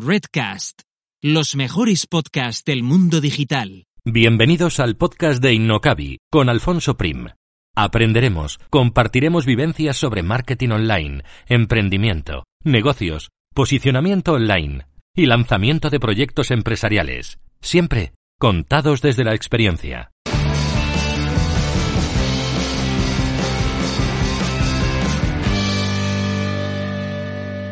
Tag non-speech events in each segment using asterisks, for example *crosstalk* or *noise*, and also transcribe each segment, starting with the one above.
Redcast, los mejores podcasts del mundo digital. Bienvenidos al podcast de Innocabi con Alfonso Prim. Aprenderemos, compartiremos vivencias sobre marketing online, emprendimiento, negocios, posicionamiento online y lanzamiento de proyectos empresariales, siempre contados desde la experiencia.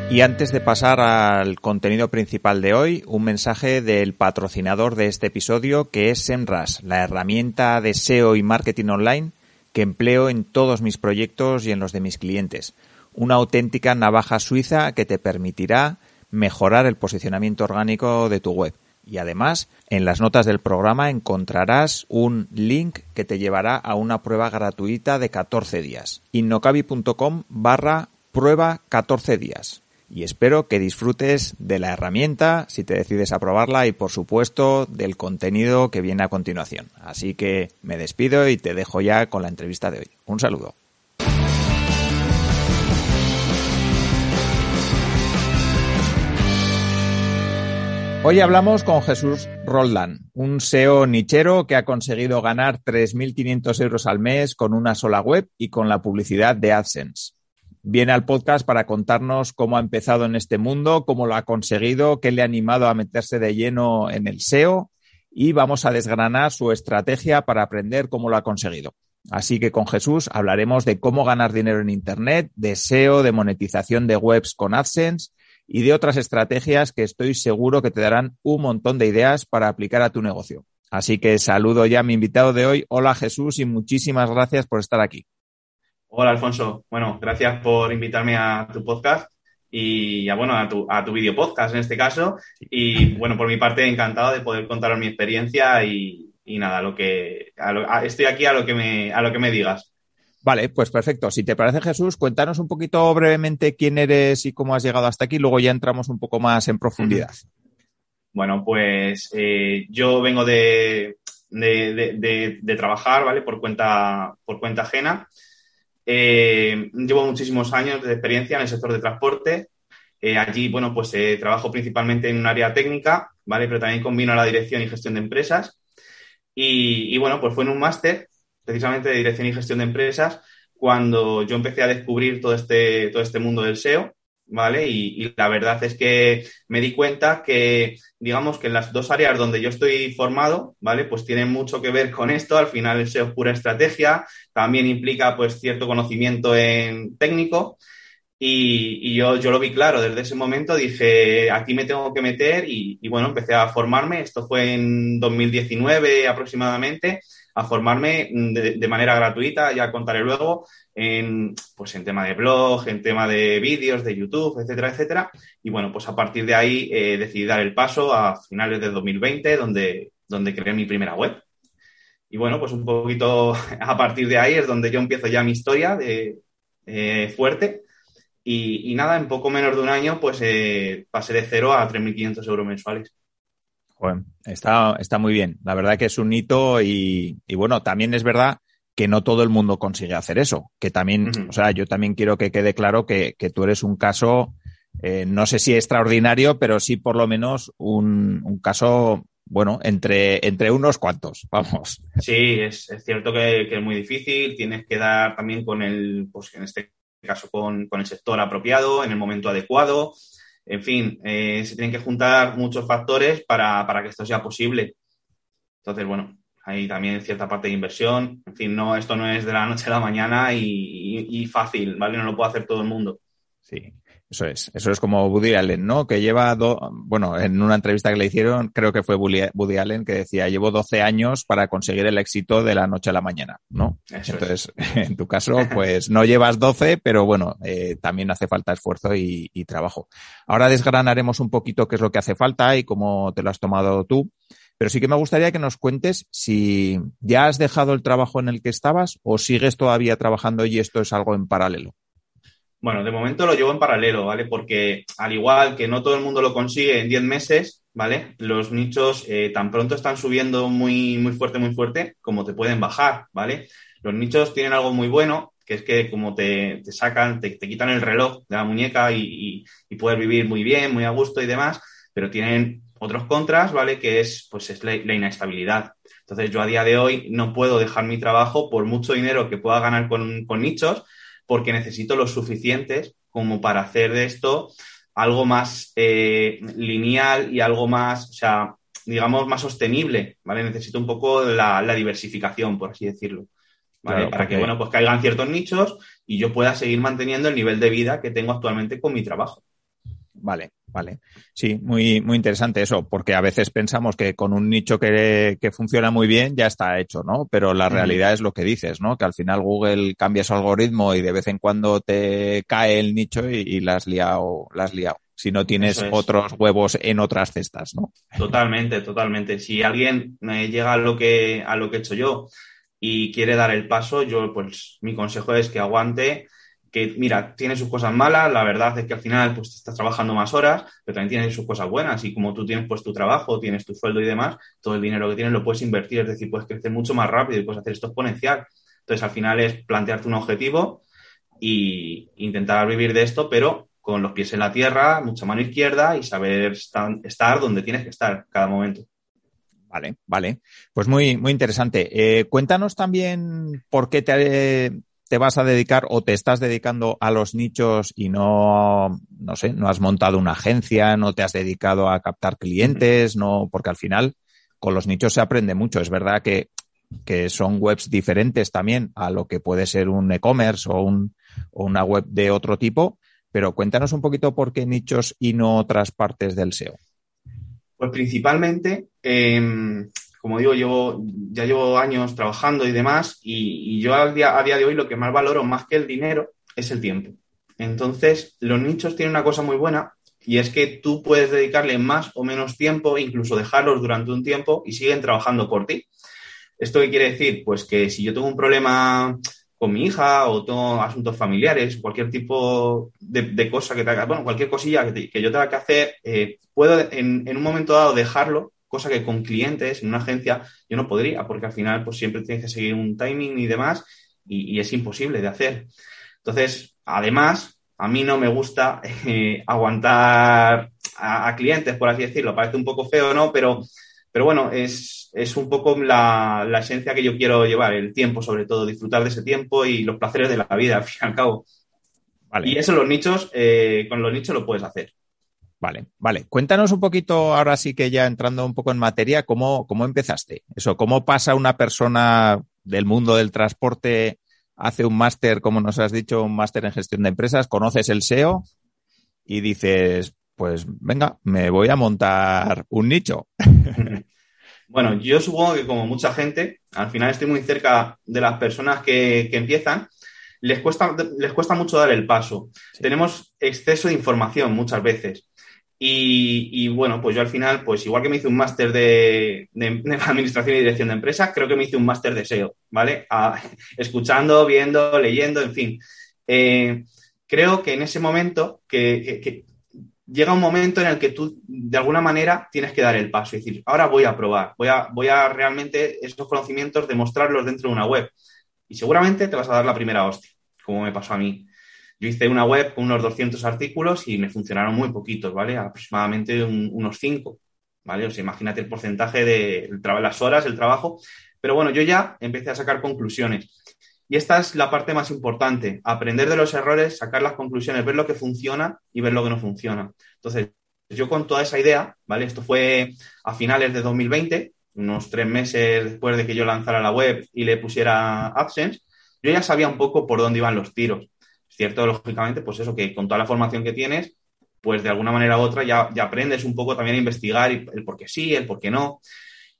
Y antes de pasar al contenido principal de hoy, un mensaje del patrocinador de este episodio que es SEMRAS, la herramienta de SEO y marketing online que empleo en todos mis proyectos y en los de mis clientes. Una auténtica navaja suiza que te permitirá mejorar el posicionamiento orgánico de tu web. Y además, en las notas del programa encontrarás un link que te llevará a una prueba gratuita de 14 días. innocabi.com barra prueba 14 días y espero que disfrutes de la herramienta si te decides a probarla y por supuesto del contenido que viene a continuación. Así que me despido y te dejo ya con la entrevista de hoy. Un saludo. Hoy hablamos con Jesús Roldán, un SEO nichero que ha conseguido ganar 3.500 euros al mes con una sola web y con la publicidad de AdSense viene al podcast para contarnos cómo ha empezado en este mundo, cómo lo ha conseguido, qué le ha animado a meterse de lleno en el SEO y vamos a desgranar su estrategia para aprender cómo lo ha conseguido. Así que con Jesús hablaremos de cómo ganar dinero en Internet, de SEO, de monetización de webs con AdSense y de otras estrategias que estoy seguro que te darán un montón de ideas para aplicar a tu negocio. Así que saludo ya a mi invitado de hoy. Hola Jesús y muchísimas gracias por estar aquí. Hola, Alfonso. Bueno, gracias por invitarme a tu podcast y a, bueno, a tu, a tu video podcast en este caso. Y bueno, por mi parte, encantado de poder contaros mi experiencia y, nada, lo que estoy aquí a lo que me, a lo que me digas. Vale, pues perfecto. Si te parece, Jesús, cuéntanos un poquito brevemente quién eres y cómo has llegado hasta aquí. Luego ya entramos un poco más en profundidad. Bueno, pues eh, yo vengo de, de, de, trabajar, ¿vale? Por cuenta, por cuenta ajena. Eh, llevo muchísimos años de experiencia en el sector de transporte. Eh, allí, bueno, pues eh, trabajo principalmente en un área técnica, ¿vale? Pero también combino la dirección y gestión de empresas. Y, bueno, pues fue en un máster, precisamente de dirección y gestión de empresas, cuando yo empecé a descubrir todo este, todo este mundo del SEO. ¿Vale? Y, la verdad es que me di cuenta que, digamos, que en las dos áreas donde yo estoy formado, ¿vale? Pues tienen mucho que ver con esto. Al final es pura estrategia, también implica, pues, cierto conocimiento en técnico. Y, yo, yo lo vi claro, desde ese momento dije, aquí me tengo que meter y, y bueno, empecé a formarme. Esto fue en 2019 aproximadamente a formarme de, manera gratuita, ya contaré luego, en, pues en tema de blog, en tema de vídeos, de YouTube, etcétera, etcétera. Y bueno, pues a partir de ahí eh, decidí dar el paso a finales de 2020, donde, donde creé mi primera web. Y bueno, pues un poquito *laughs* a partir de ahí es donde yo empiezo ya mi historia de eh, fuerte. Y, nada, en poco menos de un año, pues eh, pasé de cero a 3.500 euros mensuales. Está, está muy bien. La verdad que es un hito y, bueno, también es verdad que no todo el mundo consigue hacer eso. Que también, o sea, yo también quiero que quede claro que, tú eres un caso, eh, no sé si extraordinario, pero sí por lo menos un, caso, bueno, entre, entre unos cuantos, *laughs* vamos. Sí, es, cierto que, es muy difícil. Tienes que dar también con el, pues en este caso con, con el sector apropiado, en el momento adecuado. En fin, eh, se tienen que juntar muchos factores para, que esto sea posible. Entonces, bueno, hay también cierta parte de inversión. En fin, no, esto no es de la noche a la mañana y, fácil, ¿vale? No lo puede hacer todo el mundo. Sí. Eso es, eso es como Woody Allen, ¿no? Que lleva, bueno, en una entrevista que le hicieron, creo que fue Woody Allen que decía, llevo 12 años para conseguir el éxito de la noche a la mañana, ¿no? Entonces, *laughs* en tu caso, pues no llevas 12, pero bueno, eh, también hace falta esfuerzo y, y trabajo. Ahora desgranaremos un poquito qué es lo que hace falta y cómo te lo has tomado tú. Pero sí que me gustaría que nos cuentes si ya has dejado el trabajo en el que estabas o sigues todavía trabajando y esto es algo en paralelo. Bueno, de momento lo llevo en paralelo, ¿vale? Porque al igual que no todo el mundo lo consigue en 10 meses, ¿vale? Los nichos eh, tan pronto están subiendo muy, muy fuerte, muy fuerte, como te pueden bajar, ¿vale? Los nichos tienen algo muy bueno, que es que como te, sacan, te, quitan el reloj de la muñeca y, y, puedes vivir muy bien, muy a gusto y demás, pero tienen otros contras, ¿vale? Que es, pues, es la, inestabilidad. Entonces, yo a día de hoy no puedo dejar mi trabajo por mucho dinero que pueda ganar con, con nichos, porque necesito los suficientes como para hacer de esto algo más eh, lineal y algo más, o sea, digamos, más sostenible, ¿vale? Necesito un poco la, diversificación, por así decirlo, ¿vale? para que, bueno, pues caigan ciertos nichos y yo pueda seguir manteniendo el nivel de vida que tengo actualmente con mi trabajo. Vale, vale. Sí, muy, muy interesante eso, porque a veces pensamos que con un nicho que, funciona muy bien ya está hecho, ¿no? Pero la realidad es lo que dices, ¿no? Que al final Google cambia su algoritmo y de vez en cuando te cae el nicho y, las has liado, la has liado. Si no tienes otros huevos en otras cestas, ¿no? Totalmente, totalmente. Si alguien llega a lo que, a lo que he hecho yo y quiere dar el paso, yo, pues, mi consejo es que aguante que, mira, tiene sus cosas malas, la verdad es que al final pues estás trabajando más horas, pero también tiene sus cosas buenas y como tú tienes pues tu trabajo, tienes tu sueldo y demás, todo el dinero que tienes lo puedes invertir, es decir, puedes crecer mucho más rápido y puedes hacer esto exponencial. Entonces al final es plantearte un objetivo e intentar vivir de esto, pero con los pies en la tierra, mucha mano izquierda y saber estar donde tienes que estar cada momento. Vale, vale. Pues muy, muy interesante. Eh, cuéntanos también por qué te, te vas a dedicar o te estás dedicando a los nichos y no, no sé, no has montado una agencia, no te has dedicado a captar clientes, no, porque al final con los nichos se aprende mucho. Es verdad que, que son webs diferentes también a lo que puede ser un e-commerce o, un, o una web de otro tipo, pero cuéntanos un poquito por qué nichos y no otras partes del SEO. Pues principalmente, eh, como digo, llevo, ya llevo años trabajando y demás, y, yo a día, a día de hoy lo que más valoro más que el dinero es el tiempo. Entonces, los nichos tienen una cosa muy buena y es que tú puedes dedicarle más o menos tiempo, incluso dejarlos durante un tiempo y siguen trabajando por ti. ¿Esto qué quiere decir? Pues que si yo tengo un problema con mi hija o tengo asuntos familiares, cualquier tipo de, cosa que te haga, bueno, cualquier cosilla que, yo tenga que hacer, eh, puedo en, en, un momento dado dejarlo cosa que con clientes en una agencia yo no podría, porque al final pues siempre tienes que seguir un timing y demás y, es imposible de hacer. Entonces, además, a mí no me gusta eh, aguantar a, clientes, por así decirlo. Parece un poco feo, ¿no? Pero, pero bueno, es, un poco la, esencia que yo quiero llevar, el tiempo sobre todo, disfrutar de ese tiempo y los placeres de la vida, al fin y al cabo. Y eso los nichos, eh, con los nichos lo puedes hacer. Vale, vale. Cuéntanos un poquito, ahora sí que ya entrando un poco en materia, cómo, cómo empezaste. Eso, cómo pasa una persona del mundo del transporte, hace un máster, como nos has dicho, un máster en gestión de empresas, conoces el SEO y dices, pues venga, me voy a montar un nicho. *laughs* Bueno, yo supongo que como mucha gente, al final estoy muy cerca de las personas que, que empiezan, les cuesta, les cuesta mucho dar el paso. Tenemos exceso de información muchas veces. Y, bueno, pues yo al final, pues igual que me hice un máster de, administración y dirección de empresas, creo que me hice un máster de SEO, ¿vale? *laughs* escuchando, viendo, leyendo, en fin. Eh, creo que en ese momento, que, llega un momento en el que tú, de alguna manera, tienes que dar el paso y decir, ahora voy a probar, voy a, voy a realmente esos conocimientos demostrarlos dentro de una web. Y seguramente te vas a dar la primera hostia, como me pasó a mí. Yo hice una web con unos 200 artículos y me funcionaron muy poquitos, ¿vale? Aproximadamente unos 5, ¿vale? O sea, imagínate el porcentaje de las horas, el trabajo. Pero bueno, yo ya empecé a sacar conclusiones. Y esta es la parte más importante, aprender de los errores, sacar las conclusiones, ver lo que funciona y ver lo que no funciona. Entonces, yo con toda esa idea, ¿vale? Esto fue a finales de 2020, unos tres meses después de que yo lanzara la web y le pusiera AdSense, yo ya sabía un poco por dónde iban los tiros Cierto, lógicamente, pues eso, que con toda la formación que tienes, pues de alguna manera u otra ya, aprendes un poco también a investigar el por qué sí, el por qué no.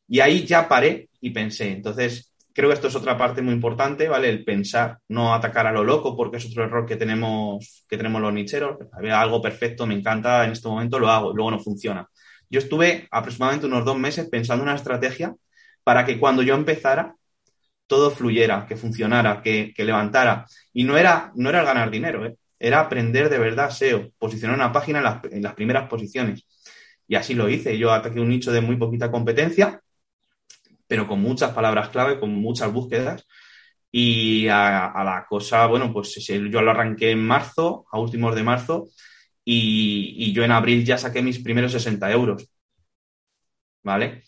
Y ahí ya paré y pensé. Entonces, creo que esto es otra parte muy importante, ¿vale? El pensar, no atacar a lo loco, porque es otro error que tenemos, que tenemos los nicheros. Había algo perfecto, me encanta, en este momento lo hago, luego no funciona. Yo estuve aproximadamente unos dos meses pensando una estrategia para que cuando yo empezara, todo fluyera, que funcionara, que, levantara. Y no era, no era ganar dinero, ¿eh? era aprender de verdad SEO, posicionar una página en las, en las primeras posiciones. Y así lo hice. Yo ataqué un nicho de muy poquita competencia pero con muchas palabras clave, con muchas búsquedas. Y a, la cosa, bueno, pues yo lo arranqué en marzo, a últimos de marzo, y, yo en abril ya saqué mis primeros 60 euros. ¿Vale?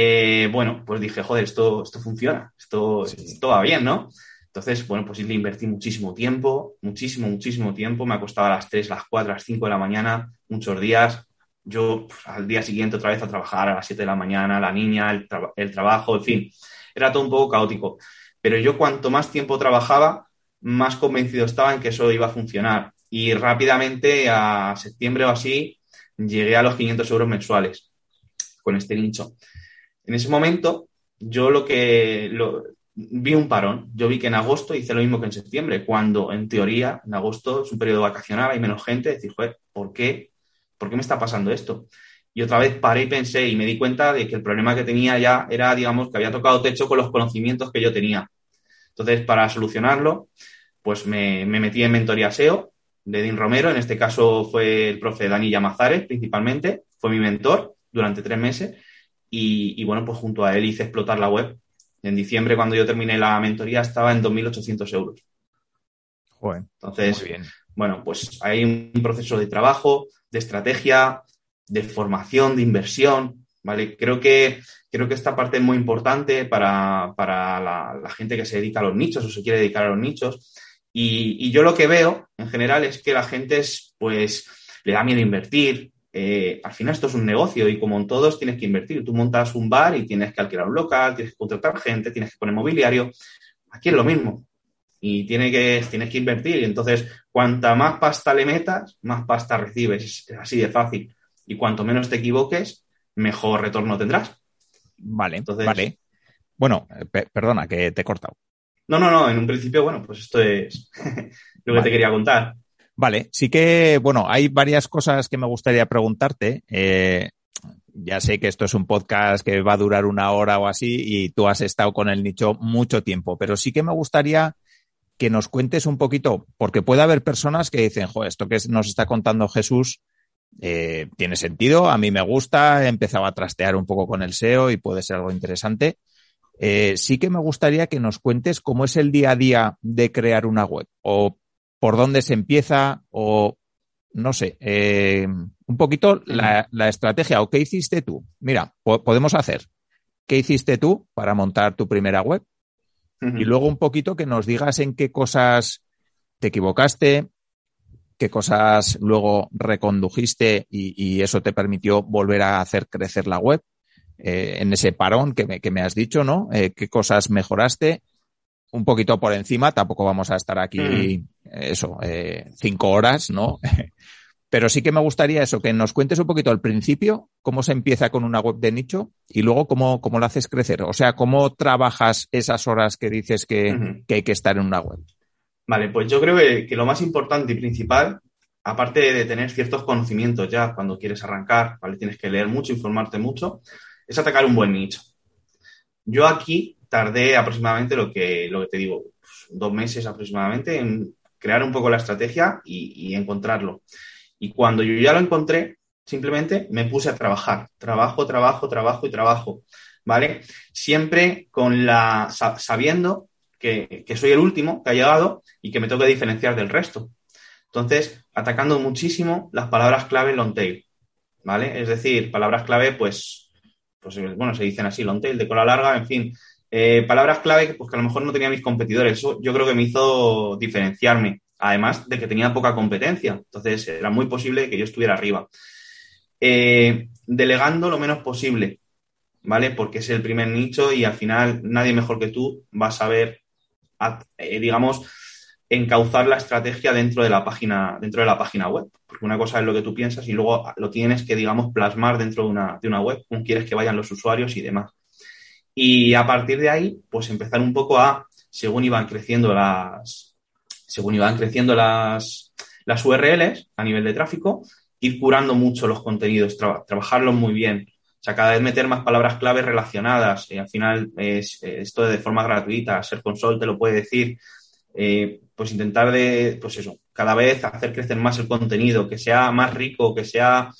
Eh, bueno, pues dije, joder, esto, esto funciona, esto, esto va bien, ¿no? Entonces, bueno, pues le invertí muchísimo tiempo, muchísimo, muchísimo tiempo. Me acostaba a las 3, las 4, las 5 de la mañana, muchos días yo pues, al día siguiente otra vez a trabajar a las 7 de la mañana, la niña, el, trabajo, en fin, era todo un poco caótico. Pero yo cuanto más tiempo trabajaba, más convencido estaba en que eso iba a funcionar. Y rápidamente, a septiembre o así, llegué a los 500 euros mensuales con este nicho. En ese momento, yo lo que vi un parón. Yo vi que en agosto hice lo mismo que en septiembre, cuando en teoría en agosto es un periodo vacacional, hay menos gente. Decir, joder, ¿por qué ¿por qué me está pasando esto? Y otra vez paré y pensé y me di cuenta de que el problema que tenía ya era, digamos, que había tocado techo con los conocimientos que yo tenía. Entonces, para solucionarlo, pues me, metí en mentoría SEO de Dean Romero. En este caso fue el profe Dani Yamazares, principalmente. Fue mi mentor durante tres meses. Y, bueno, pues junto a él hice explotar la web. En diciembre, cuando yo terminé la mentoría, estaba en 2.800 euros. Joder, Entonces, bien. bueno, pues hay un proceso de trabajo, de estrategia, de formación, de inversión, ¿vale? Creo que, creo que esta parte es muy importante para, la, gente que se dedica a los nichos o se quiere dedicar a los nichos. Y, yo lo que veo en general es que la gente es, pues, le da miedo invertir. Eh, al final esto es un negocio y como en todos tienes que invertir. Tú montas un bar y tienes que alquilar un local, tienes que contratar gente, tienes que poner mobiliario. Aquí es lo mismo y tiene que, tienes que invertir. Y entonces, cuanta más pasta le metas, más pasta recibes. Es así de fácil. Y cuanto menos te equivoques, mejor retorno tendrás. Vale, entonces, vale. Bueno, perdona, que te he cortado. No, no, no. En un principio, bueno, pues esto es *laughs* lo que te quería contar. Vale, sí que, bueno, hay varias cosas que me gustaría preguntarte. Eh, ya sé que esto es un podcast que va a durar una hora o así y tú has estado con el nicho mucho tiempo, pero sí que me gustaría que nos cuentes un poquito, porque puede haber personas que dicen, jo, esto que nos está contando Jesús eh, tiene sentido, a mí me gusta, he empezado a trastear un poco con el SEO y puede ser algo interesante. Eh, sí que me gustaría que nos cuentes cómo es el día a día de crear una web o por dónde se empieza o no sé, eh, un poquito la, la, estrategia o qué hiciste tú. Mira, podemos hacer. ¿Qué hiciste tú para montar tu primera web? Y luego un poquito que nos digas en qué cosas te equivocaste, qué cosas luego recondujiste y, eso te permitió volver a hacer crecer la web. Eh, en ese parón que me, que me has dicho, ¿no? Eh, ¿Qué cosas mejoraste? Un poquito por encima, tampoco vamos a estar aquí, eso, eh, cinco horas, ¿no? *laughs* Pero sí que me gustaría eso, que nos cuentes un poquito al principio cómo se empieza con una web de nicho y luego cómo, cómo la haces crecer. O sea, cómo trabajas esas horas que dices que, hay que estar en una web. Vale, pues yo creo que, lo más importante y principal, aparte de tener ciertos conocimientos ya cuando quieres arrancar, ¿vale? Tienes que leer mucho, informarte mucho, es atacar un buen nicho. Yo aquí tardé aproximadamente lo que, lo que te digo, dos meses aproximadamente en crear un poco la estrategia y encontrarlo. Y cuando yo ya lo encontré, simplemente me puse a trabajar. Trabajo, trabajo, trabajo y trabajo. ¿Vale? Siempre con la sabiendo que, soy el último que ha llegado y que me que diferenciar del resto. Entonces, atacando muchísimo las palabras clave long tail. ¿Vale? Es decir, palabras clave, pues, pues bueno, se dicen así, long tail, de cola larga, en fin. Eh, palabras clave pues, que a lo mejor no tenía mis competidores. Eso yo creo que me hizo diferenciarme además de que tenía poca competencia. Entonces era muy posible que yo estuviera arriba. Eh, delegando lo menos posible, ¿vale? Porque es el primer nicho y al final nadie mejor que tú va a saber, eh, digamos, encauzar la estrategia dentro de la página, dentro de la página web. Porque una cosa es lo que tú piensas y luego lo tienes que, digamos, plasmar dentro de una, de una web, cómo quieres que vayan los usuarios y demás. Y a partir de ahí, pues empezar un poco a, según iban creciendo las, según iban creciendo las, las URLs a nivel de tráfico, ir curando mucho los contenidos, trabajarlos muy bien. O sea, cada vez meter más palabras clave relacionadas. Y al final, es, esto de forma gratuita, Ser Console te lo puede decir. Eh, pues intentar de, pues eso, cada vez hacer crecer más el contenido, que sea más rico, que sea,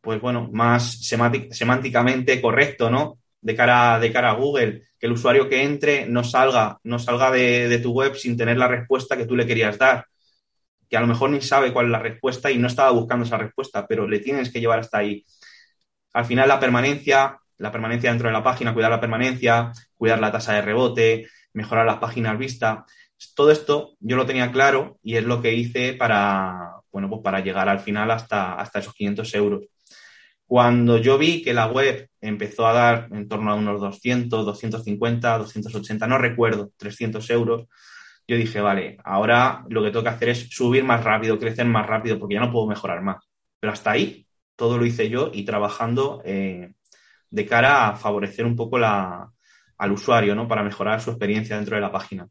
pues bueno, más semánticamente correcto, ¿no? De cara, de cara a Google, que el usuario que entre no salga, no salga de, tu web sin tener la respuesta que tú le querías dar. Que a lo mejor ni sabe cuál es la respuesta y no estaba buscando esa respuesta, pero le tienes que llevar hasta ahí. Al final, la permanencia, la permanencia dentro de la página, cuidar la permanencia, cuidar la tasa de rebote, mejorar las páginas vistas. Todo esto yo lo tenía claro y es lo que hice para, bueno, pues para llegar al final hasta, hasta esos 500 euros. Cuando yo vi que la web empezó a dar en torno a unos 200, 250, 280, no recuerdo, 300 euros, yo dije, vale, ahora lo que tengo que hacer es subir más rápido, crecer más rápido, porque ya no puedo mejorar más. Pero hasta ahí todo lo hice yo y trabajando eh, de cara a favorecer un poco al usuario, ¿no? Para mejorar su experiencia dentro de la página.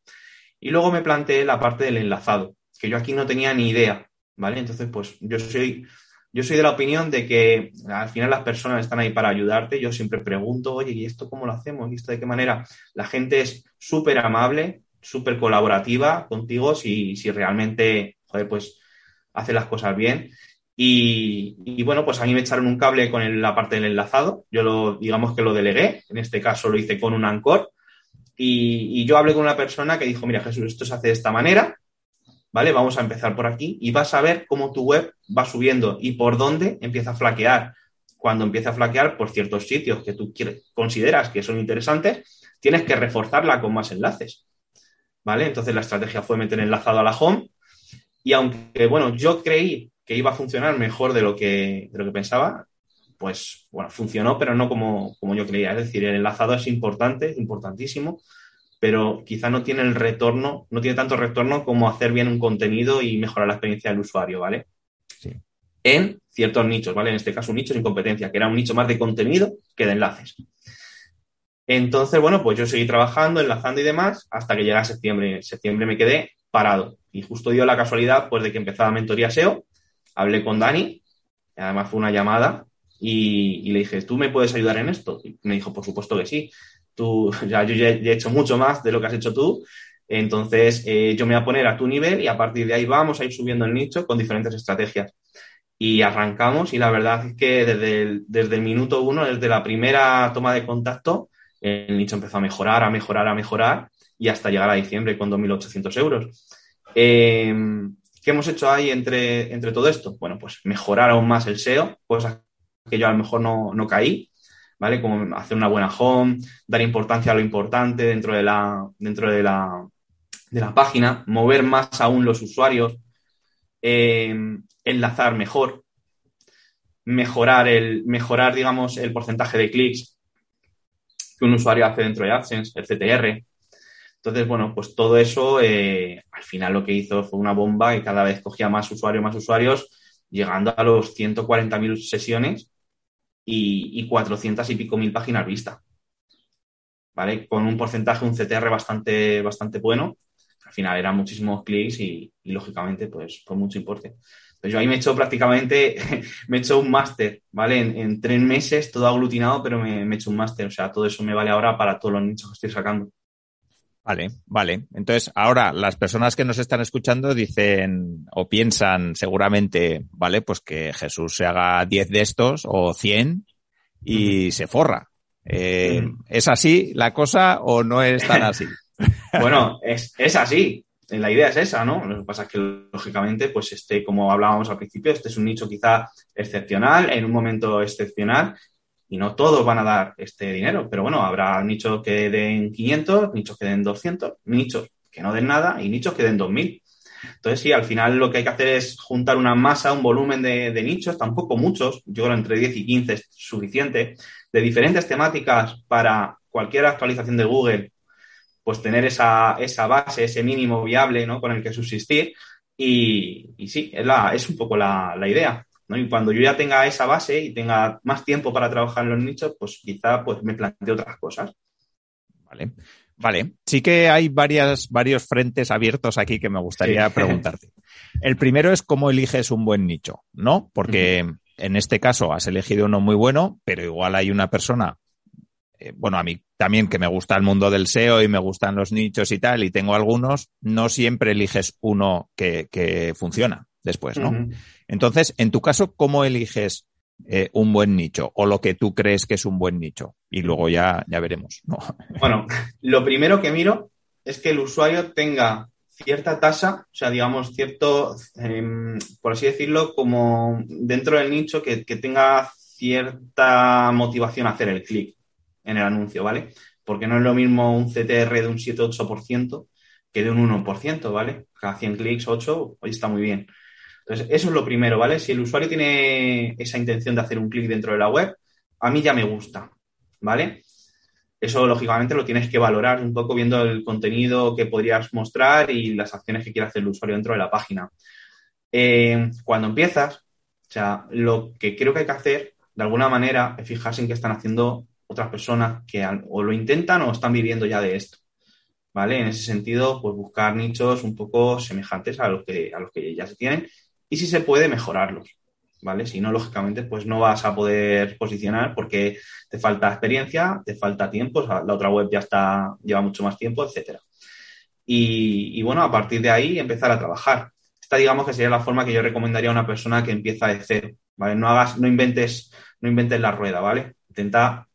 Y luego me planteé la parte del enlazado, que yo aquí no tenía ni idea, ¿vale? Entonces, pues yo soy yo soy de la opinión de que al final las personas están ahí para ayudarte. Yo siempre pregunto, oye, ¿y esto cómo lo hacemos? ¿Y esto de qué manera? La gente es súper amable, súper colaborativa contigo si, si realmente, joder, pues hace las cosas bien. Y, bueno, pues a mí me echaron un cable con la parte del enlazado. Yo lo, digamos que lo delegué. En este caso lo hice con un Anchor. Y, y yo hablé con una persona que dijo, mira, Jesús, esto se hace de esta manera ¿vale? Vamos a empezar por aquí y vas a ver cómo tu web va subiendo y por dónde empieza a flaquear. Cuando empieza a flaquear por ciertos sitios que tú consideras que son interesantes, tienes que reforzarla con más enlaces, ¿vale? Entonces la estrategia fue meter enlazado a la home y aunque, bueno, yo creí que iba a funcionar mejor de lo que, de lo que pensaba, pues, bueno, funcionó, pero no como, como yo creía. Es decir, el enlazado es importante, importantísimo, pero quizá no tiene el retorno, no tiene tanto retorno como hacer bien un contenido y mejorar la experiencia del usuario, ¿vale? Sí. En ciertos nichos, ¿vale? En este caso un nicho sin competencia, que era un nicho más de contenido que de enlaces. Entonces, bueno, pues yo seguí trabajando, enlazando y demás, hasta que llega septiembre. En septiembre me quedé parado. Y justo dio la casualidad, pues, de que empezaba mentoría SEO, hablé con Dani, además fue una llamada, y, y, le dije, ¿tú me puedes ayudar en esto? Y me dijo, por supuesto que sí tú, *laughs* ya, yo ya he hecho mucho más de lo que has hecho tú, entonces eh, yo me voy a poner a tu nivel y a partir de ahí vamos a ir subiendo el nicho con diferentes estrategias. Y arrancamos y la verdad es que desde el, desde el minuto uno, desde la primera toma de contacto, el nicho empezó a mejorar, a mejorar, a mejorar y hasta llegar a diciembre con 2.800 euros. Em, ¿Qué hemos hecho ahí entre, entre todo esto? Bueno, pues mejorar aún más el SEO, cosas que yo a lo mejor no, no caí, ¿vale? Como hacer una buena home, dar importancia a lo importante dentro de la, dentro de la, de la página, mover más aún los usuarios, eh, enlazar mejor, mejorar el, mejorar, digamos, el porcentaje de clics que un usuario hace dentro de AdSense, el CTR. Entonces, bueno, pues todo eso eh, al final lo que hizo fue una bomba y cada vez cogía más usuarios, más usuarios, llegando a los 140.000 sesiones y, y 400 y pico mil páginas vistas. ¿Vale? Con un porcentaje, un CTR bastante, bastante bueno. Al final eran muchísimos clics y, lógicamente, pues, por mucho importe. Entonces yo ahí me he hecho prácticamente, *laughs* me he hecho un máster, ¿vale? En, tres meses, todo aglutinado, pero me, me he hecho un máster. O sea, todo eso me vale ahora para todos los nichos que estoy sacando. Vale, vale. Entonces, ahora las personas que nos están escuchando dicen o piensan seguramente, vale, pues que Jesús se haga 10 de estos o 100 y se forra. Eh, ¿Es así la cosa o no es tan así? *laughs* bueno, es, es así. La idea es esa, ¿no? Lo que pasa es que, lógicamente, pues este, como hablábamos al principio, este es un nicho quizá excepcional, en un momento excepcional, y no todos van a dar este dinero, pero bueno, habrá nichos que den 500, nichos que den 200, nichos que no den nada y nichos que den 2000. Entonces, sí, al final lo que hay que hacer es juntar una masa, un volumen de, nichos, tampoco muchos, yo creo entre 10 y 15 es suficiente, de diferentes temáticas para cualquier actualización de Google, pues tener esa, esa base, ese mínimo viable, ¿no? Con el que subsistir. Y, sí, es, un poco la idea. ¿No? Y cuando yo ya tenga esa base y tenga más tiempo para trabajar en los nichos, pues quizá pues me planteo otras cosas. Vale. Vale. Sí que hay varias, varios frentes abiertos aquí que me gustaría Sí. preguntarte. El primero es cómo eliges un buen nicho, ¿no? Porque en este caso has elegido uno muy bueno, pero igual hay una persona, eh, bueno, a mí también que me gusta el mundo del SEO y me gustan los nichos y tal, y tengo algunos, no siempre eliges uno que, que funciona después, ¿no? Entonces, en tu caso, ¿cómo eliges eh, un buen nicho o lo que tú crees que es un buen nicho? Y luego ya, ya veremos, ¿no? *laughs* Bueno, lo primero que miro es que el usuario tenga cierta tasa, o sea, digamos, cierto, em, por así decirlo, como dentro del nicho que, que tenga cierta motivación a hacer el clic en el anuncio, ¿vale? Porque no es lo mismo un CTR de un 7-8% que de un 1%, ¿vale? Cada 100 clics, 8, hoy está muy bien. Entonces, eso es lo primero, ¿vale? Si el usuario tiene esa intención de hacer un clic dentro de la web, a mí ya me gusta, ¿vale? Eso, lógicamente, lo tienes que valorar un poco viendo el contenido que podrías mostrar y las acciones que quiere hacer el usuario dentro de la página. Eh, cuando empiezas, o sea, lo que creo que hay que hacer, de alguna manera, es fijarse en qué están haciendo otras personas que o lo intentan o están viviendo ya de esto. ¿Vale? En ese sentido, pues buscar nichos un poco semejantes a los que, a los que ya se tienen y si se puede mejorarlos. ¿Vale? Si no, lógicamente, pues no vas a poder posicionar porque te falta experiencia, te falta tiempo, o sea, la otra web ya está, lleva mucho más tiempo, etcétera. Y, y, bueno, a partir de ahí empezar a trabajar. Esta digamos que sería la forma que yo recomendaría a una persona que empieza de cero, ¿vale? No hagas, no inventes, no inventes la rueda, ¿vale? Intenta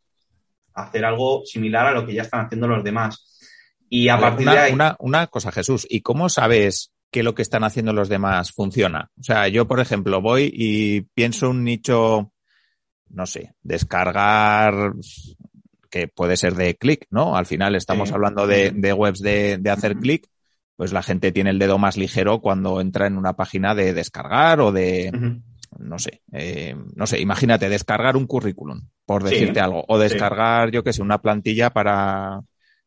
hacer algo similar a lo que ya están haciendo los demás. Y a partir una, de ahí. Una, una cosa, Jesús, ¿y cómo sabes que lo que están haciendo los demás funciona? O sea, yo, por ejemplo, voy y pienso un nicho, no sé, descargar, que puede ser de clic, ¿no? Al final estamos Sí. hablando de, de webs de, de hacer clic, pues la gente tiene el dedo más ligero cuando entra en una página de descargar o de, no sé, eh, no sé, imagínate, descargar un currículum, por Sí, decirte algo, o sí. descargar, yo qué sé, una plantilla para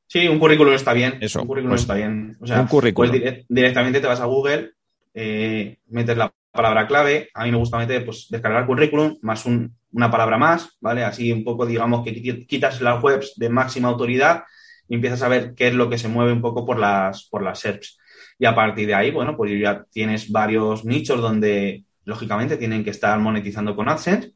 Sí, un currículum está bien. Eso, un currículum pues, está bien. O sea, un currículum. pues dire- directamente te vas a Google, eh, metes la palabra clave. A mí me gusta meter, pues, descargar currículum más un- una palabra más, ¿vale? Así un poco, digamos, que qui- quitas las webs de máxima autoridad y empiezas a ver qué es lo que se mueve un poco por las, por las SERPs. Y a partir de ahí, bueno, pues ya tienes varios nichos donde, lógicamente, tienen que estar monetizando con AdSense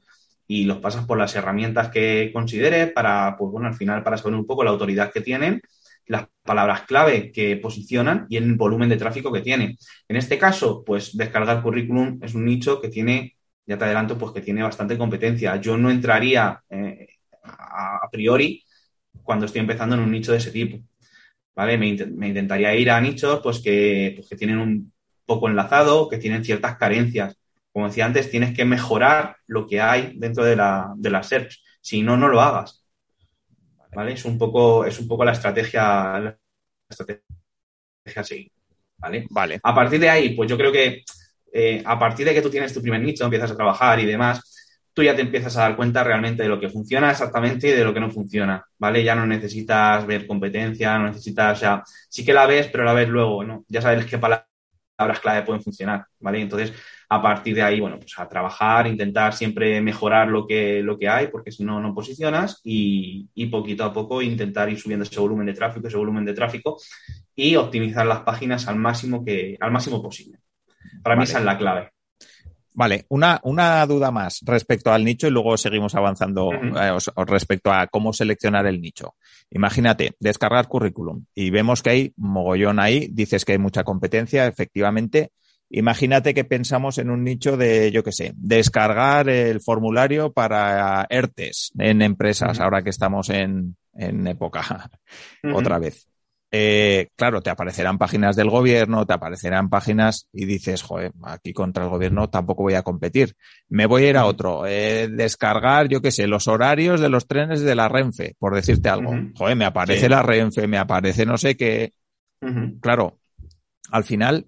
y los pasas por las herramientas que consideres para, pues bueno, al final para saber un poco la autoridad que tienen, las palabras clave que posicionan y el volumen de tráfico que tienen. En este caso, pues descargar currículum es un nicho que tiene, ya te adelanto, pues que tiene bastante competencia. Yo no entraría eh, a, priori cuando estoy empezando en un nicho de ese tipo. ¿Vale? Me, me intentaría ir a nichos pues que, pues que tienen un poco enlazado, que tienen ciertas carencias como decía antes, tienes que mejorar lo que hay dentro de la, de SERPs. Si no, no lo hagas. ¿Vale? Es un poco, es un poco la estrategia, la estrategia a seguir. ¿Vale? Vale. A partir de ahí, pues yo creo que eh, a partir de que tú tienes tu primer nicho, empiezas a trabajar y demás, tú ya te empiezas a dar cuenta realmente de lo que funciona exactamente y de lo que no funciona, ¿vale? Ya no necesitas ver competencia, no necesitas, o sea, sí que la ves, pero la ves luego, ¿no? Ya sabes qué palabras clave pueden funcionar, ¿vale? Entonces, a partir de ahí, bueno, pues a trabajar, intentar siempre mejorar lo que, lo que hay, porque si no, no posicionas y, y poquito a poco intentar ir subiendo ese volumen de tráfico, ese volumen de tráfico y optimizar las páginas al máximo que, al máximo posible. Para mí esa es la clave. Vale, una, una duda más respecto al nicho y luego seguimos avanzando eh, respecto a cómo seleccionar el nicho. Imagínate, descargar currículum y vemos que hay mogollón ahí, dices que hay mucha competencia, efectivamente. Imagínate que pensamos en un nicho de, yo qué sé, descargar el formulario para ERTES en empresas, ahora que estamos en, en época otra vez. Eh, claro, te aparecerán páginas del gobierno, te aparecerán páginas y dices, joder, aquí contra el gobierno tampoco voy a competir. Me voy a ir a otro. Eh, descargar, yo qué sé, los horarios de los trenes de la Renfe, por decirte algo. Ujú. Joder, me aparece Sí. la Renfe, me aparece no sé qué. Claro, al final,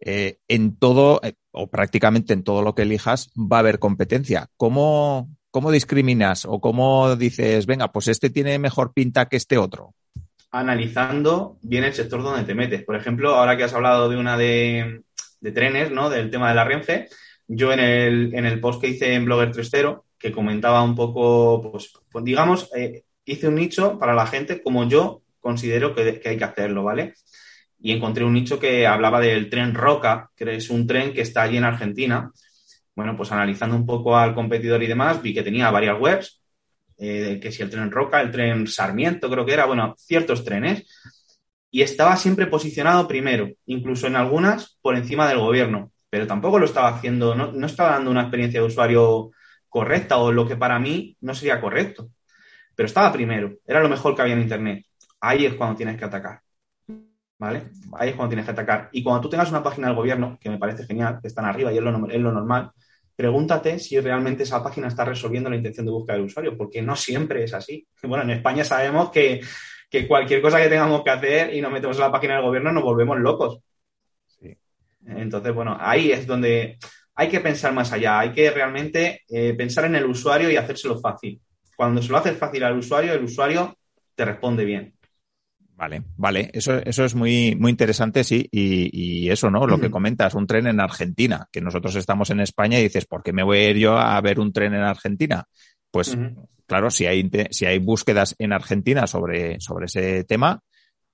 eh, en todo, eh, o prácticamente en todo lo que elijas, va a haber competencia. ¿Cómo, ¿Cómo discriminas o cómo dices, venga, pues este tiene mejor pinta que este otro? analizando bien el sector donde te metes. Por ejemplo, ahora que has hablado de una de, trenes, ¿no? Del tema de la Renfe, yo en el, en el post que hice en Blogger 3.0, que comentaba un poco, pues, pues digamos, eh, hice un nicho para la gente como yo considero que, que, hay que hacerlo, ¿vale? Y encontré un nicho que hablaba del tren Roca, que es un tren que está allí en Argentina. Bueno, pues analizando un poco al competidor y demás, vi que tenía varias webs eh, que si el tren Roca, el tren Sarmiento, creo que era, bueno, ciertos trenes, y estaba siempre posicionado primero, incluso en algunas por encima del gobierno, pero tampoco lo estaba haciendo, no, no estaba dando una experiencia de usuario correcta o lo que para mí no sería correcto, pero estaba primero, era lo mejor que había en Internet. Ahí es cuando tienes que atacar. ¿Vale? Ahí es cuando tienes que atacar. Y cuando tú tengas una página del gobierno, que me parece genial, que están arriba y es lo, es lo normal, pregúntate si realmente esa página está resolviendo la intención de búsqueda del usuario, porque no siempre es así. Bueno, en España sabemos que, cualquier cosa que tengamos que hacer y nos metemos en la página del gobierno nos volvemos locos. Entonces, bueno, ahí es donde hay que pensar más allá, hay que realmente eh, pensar en el usuario y hacérselo fácil. Cuando se lo haces fácil al usuario, el usuario te responde bien. Vale, vale, eso, eso es muy, muy interesante, sí, y, eso, ¿no? Lo que comentas, un tren en Argentina, que nosotros estamos en España y dices, ¿por qué me voy a ir yo a ver un tren en Argentina? Pues, claro, si hay, si hay búsquedas en Argentina sobre, sobre ese tema,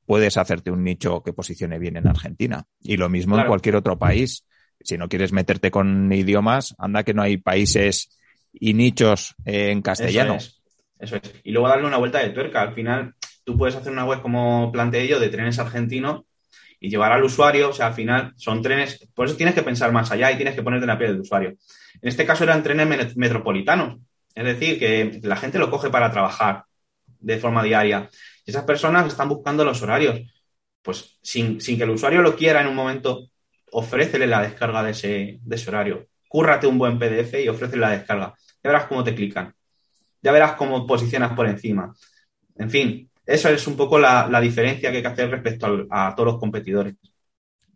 puedes hacerte un nicho que posicione bien en Argentina. Y lo mismo en cualquier otro país. Si no quieres meterte con idiomas, anda que no hay países y nichos en castellano. Eso es. Eso es. Y luego darle una vuelta de tuerca. Al final, tú puedes hacer una web como planteé yo de trenes argentinos y llevar al usuario, o sea, al final son trenes, por eso tienes que pensar más allá y tienes que ponerte en la piel del usuario. En este caso eran trenes metropolitanos, es decir, que la gente lo coge para trabajar de forma diaria. Y esas personas están buscando los horarios. Pues sin, que el usuario lo quiera en un momento, ofrécele la descarga de ese, de ese horario. Cúrrate un buen PDF y ofrécele la descarga. Ya verás cómo te clican. Ya verás cómo posicionas por encima. En fin, esa es un poco la, diferencia que hay que hacer respecto a todos los competidores,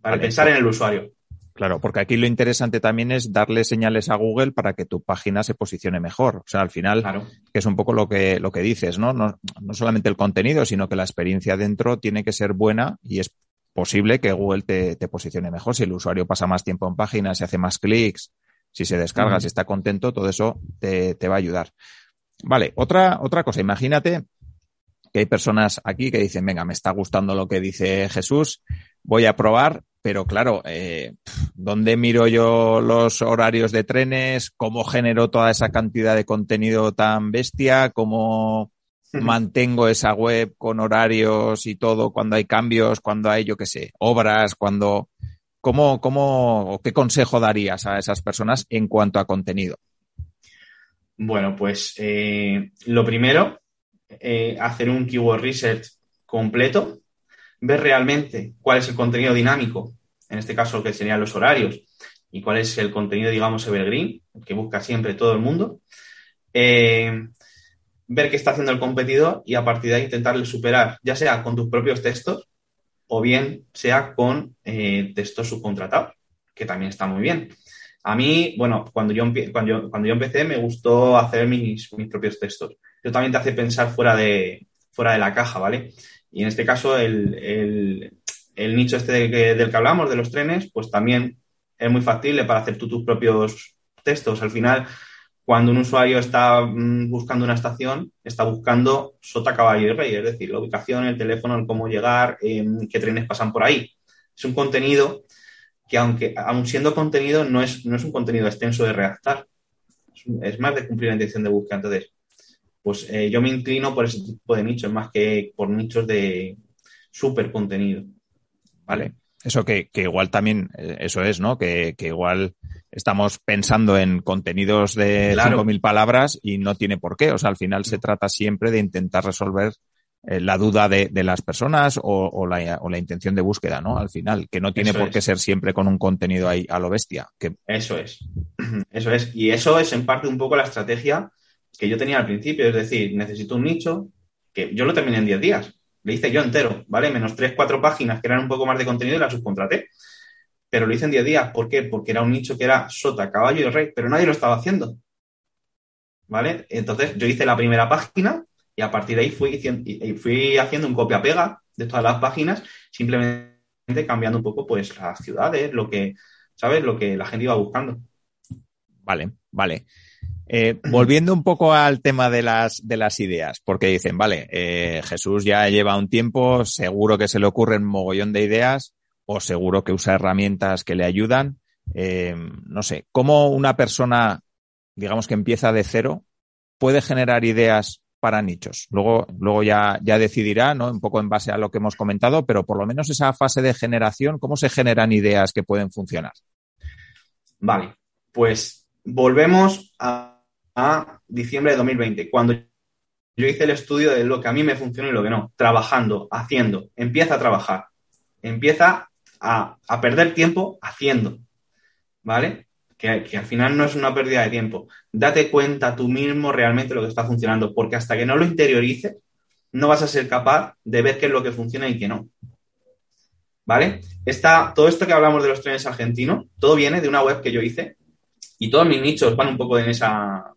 para pensar en el usuario. Claro, porque aquí lo interesante también es darle señales a Google para que tu página se posicione mejor. O sea, al final, que es un poco lo que, lo que dices, ¿no? ¿no? No solamente el contenido, sino que la experiencia dentro tiene que ser buena y es posible que Google te, posicione mejor. Si el usuario pasa más tiempo en página, si hace más clics, si se descarga, si está contento, todo eso te, te va a ayudar. Vale, otra, otra cosa, imagínate que hay personas aquí que dicen, venga, me está gustando lo que dice Jesús, voy a probar, pero claro, eh, ¿dónde miro yo los horarios de trenes? ¿Cómo genero toda esa cantidad de contenido tan bestia? ¿Cómo mantengo esa web con horarios y todo cuando hay cambios, cuando hay, yo qué sé, obras, cuando... ¿Cómo, cómo, qué consejo darías a esas personas en cuanto a contenido? Bueno, pues eh, lo primero eh, hacer un keyword research completo, ver realmente cuál es el contenido dinámico, en este caso que serían los horarios, y cuál es el contenido, digamos, evergreen, que busca siempre todo el mundo. Eh, ver qué está haciendo el competidor y a partir de ahí intentarle superar, ya sea con tus propios textos o bien sea con eh, textos subcontratados, que también está muy bien. A mí, bueno, cuando yo, cuando cuando yo empecé me gustó hacer mis, mis propios textos pero también te hace pensar fuera de, fuera de la caja, ¿vale? Y en este caso, el, nicho este del que hablamos, de los trenes, pues también es muy factible para hacer tú tus propios textos. Al final, cuando un usuario está mm, buscando una estación, está buscando sota, caballo y rey, es decir, la ubicación, el teléfono, el cómo llegar, em, qué trenes pasan por ahí. Es un contenido que, aunque aun siendo contenido, no es, no es un contenido extenso de redactar. Es, más de cumplir la intención de búsqueda. Entonces, pues eh, yo me inclino por ese tipo de nichos más que por nichos de súper contenido. Vale. Eso que, igual también, eh, eso es, ¿no? Que, igual estamos pensando en contenidos de cinco 5.000 palabras y no tiene por qué. O sea, al final se trata siempre de intentar resolver eh, la duda de, las personas o, la, intención de búsqueda, ¿no? Al final, que no tiene por qué ser siempre con un contenido ahí a lo bestia. Que... Eso es. *clears throat* Eso es. Y eso es en parte un poco la estrategia que yo tenía al principio, es decir, necesito un nicho que yo lo terminé en 10 días, le hice yo entero, ¿vale? Menos 3, 4 páginas que eran un poco más de contenido y las subcontraté. Pero lo hice en 10 días, ¿por qué? Porque era un nicho que era sota, caballo y rey, pero nadie lo estaba haciendo. ¿Vale? Entonces yo hice la primera página Y a partir de ahí fui, fui haciendo un copia-pega de todas las páginas, simplemente cambiando un poco pues las ciudades, lo que, ¿sabes? Lo que la gente iba buscando. Vale, vale. Eh, *clears throat* volviendo un poco al tema de las, de las ideas, porque dicen, vale, eh, Jesús ya lleva un tiempo, seguro que se le ocurren mogollón de ideas o seguro que usa herramientas que le ayudan. Eh, no sé, ¿cómo una persona, digamos que empieza de cero, puede generar ideas para nichos? Luego, luego ya, ya decidirá, ¿no? Un poco en base a lo que hemos comentado, pero por lo menos esa fase de generación, ¿cómo se generan ideas que pueden funcionar? Vale, pues volvemos a a diciembre de 2020, cuando yo hice el estudio de lo que a mí me funciona y lo que no, trabajando, haciendo, empieza a trabajar, empieza a, perder tiempo haciendo, ¿vale? Que, que, al final no es una pérdida de tiempo. Date cuenta tú mismo realmente lo que está funcionando, porque hasta que no lo interiorices, no vas a ser capaz de ver qué es lo que funciona y qué no. ¿Vale? Está, todo esto que hablamos de los trenes argentinos, todo viene de una web que yo hice y todos mis nichos van un poco en esa,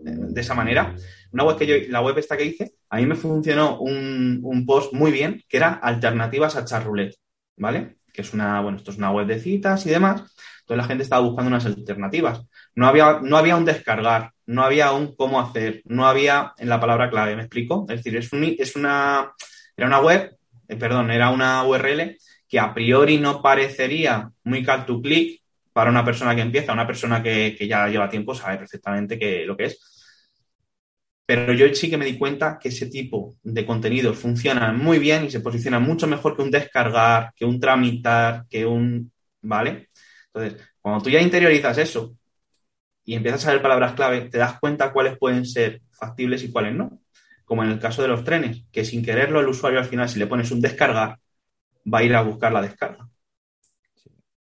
de esa manera. Una web que yo, la web esta que hice, a mí me funcionó un, post muy bien que era alternativas a Charroulette, ¿vale? Que es una, bueno, esto es una web de citas y demás. Entonces la gente estaba buscando unas alternativas. No había, no había un descargar, no había un cómo hacer, no había en la palabra clave, ¿me explico? Es decir, es, es una, era una web, eh, perdón, era una URL que a priori no parecería muy call to click, para una persona que empieza, una persona que, ya lleva tiempo, sabe perfectamente que, lo que es. Pero yo sí que me di cuenta que ese tipo de contenidos funcionan muy bien y se posicionan mucho mejor que un descargar, que un tramitar, que un. ¿Vale? Entonces, cuando tú ya interiorizas eso y empiezas a ver palabras clave, te das cuenta cuáles pueden ser factibles y cuáles no. Como en el caso de los trenes, que sin quererlo el usuario al final, si le pones un descargar, va a ir a buscar la descarga.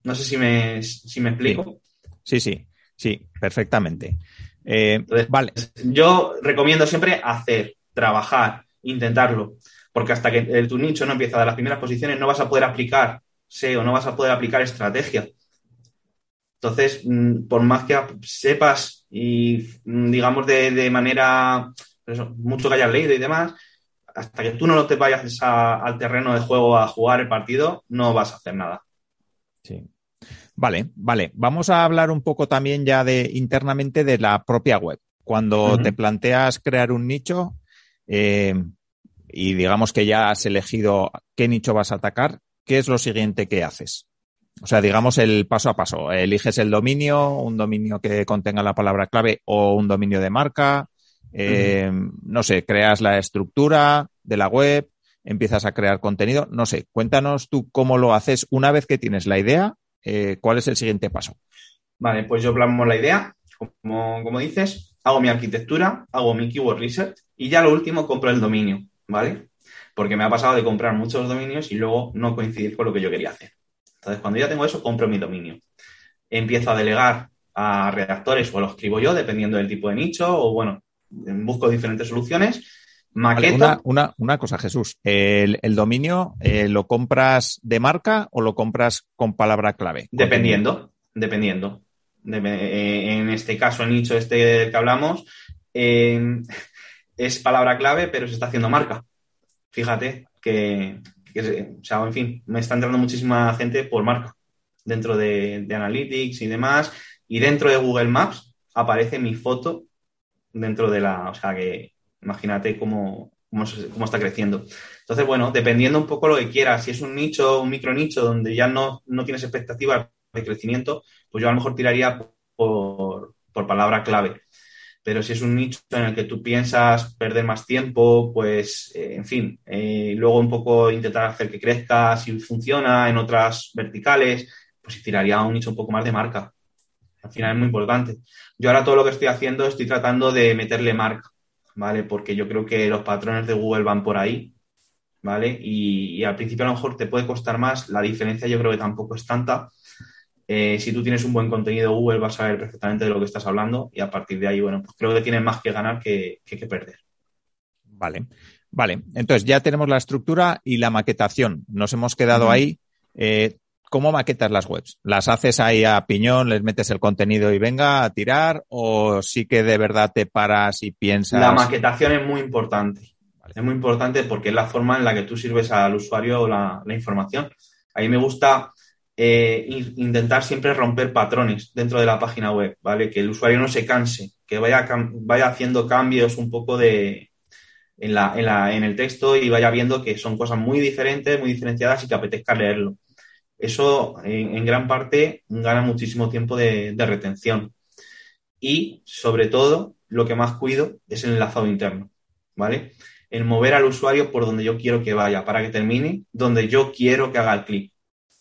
No sé si me, si me explico. Sí, sí, sí, perfectamente. Eh, vale. Yo recomiendo siempre hacer, trabajar, intentarlo, porque hasta que el, tu nicho no empieza a dar las primeras posiciones no vas a poder aplicar SEO, no vas a poder aplicar estrategia. Entonces, mm, por más que sepas y mm, digamos de, manera, mucho que hayas leído y demás, hasta que tú no te vayas al terreno de juego a jugar el partido, no vas a hacer nada. Sí. Vale, vale. Vamos a hablar un poco también ya de internamente de la propia web. Cuando te planteas crear un nicho eh, y digamos que ya has elegido qué nicho vas a atacar, ¿qué es lo siguiente que haces? O sea, digamos el paso a paso. Eliges el dominio, un dominio que contenga la palabra clave o un dominio de marca. Eh, no sé, creas la estructura de la web, empiezas a crear contenido. No sé, cuéntanos tú cómo lo haces una vez que tienes la idea eh, ¿cuál es el siguiente paso? Vale, pues yo plasmo la idea, como, dices, hago mi arquitectura, hago mi keyword research y ya lo último compro el dominio, ¿vale? Porque me ha pasado de comprar muchos dominios y luego no coincidir con lo que yo quería hacer. Entonces, cuando ya tengo eso, compro mi dominio. Empiezo a delegar a redactores o lo escribo yo, dependiendo del tipo de nicho, o bueno, busco diferentes soluciones Maqueta. una, una, cosa, Jesús. ¿El, dominio eh, lo compras de marca o lo compras con palabra clave? Dependiendo, dependiendo. Eh, en este caso, el nicho este que hablamos, em, *laughs* es palabra clave, pero se está haciendo marca. Fíjate que, o sea, en fin, me está entrando muchísima gente por marca dentro de, de Analytics y demás. Y dentro de Google Maps aparece mi foto dentro de la, o sea, que Imagínate cómo, cómo, está creciendo. Entonces, bueno, dependiendo un poco lo que quieras, si es un nicho, un micro nicho donde ya no, no tienes expectativas de crecimiento, pues yo a lo mejor tiraría por, palabra clave. Pero si es un nicho en el que tú piensas perder más tiempo, pues, eh, en fin, eh, luego un poco intentar hacer que crezca, si funciona en otras verticales, pues tiraría un nicho un poco más de marca. Al final es muy importante. Yo ahora todo lo que estoy haciendo estoy tratando de meterle marca. ¿Vale? Porque yo creo que los patrones de Google van por ahí, ¿vale? Y, al principio a lo mejor te puede costar más, la diferencia yo creo que tampoco es tanta. Eh, si tú tienes un buen contenido, Google va a saber perfectamente de lo que estás hablando y a partir de ahí, bueno, pues creo que tienes más que ganar que, que, perder. Vale, vale. Entonces ya tenemos la estructura y la maquetación. Nos hemos quedado ahí. Eh, ¿Cómo maquetas las webs? ¿Las haces ahí a piñón, les metes el contenido y venga a tirar? ¿O sí que de verdad te paras y piensas? La maquetación es muy importante. Es muy importante porque es la forma en la que tú sirves al usuario la, la información. A mí me gusta eh, intentar siempre romper patrones dentro de la página web, ¿vale? Que el usuario no se canse, que vaya, vaya haciendo cambios un poco de, en, la, en, la, en el texto y vaya viendo que son cosas muy diferentes, muy diferenciadas y que apetezca leerlo. Eso, en, gran parte, gana muchísimo tiempo de, retención. Y, sobre todo, lo que más cuido es el enlazado interno, ¿vale? El mover al usuario por donde yo quiero que vaya para que termine donde yo quiero que haga el clic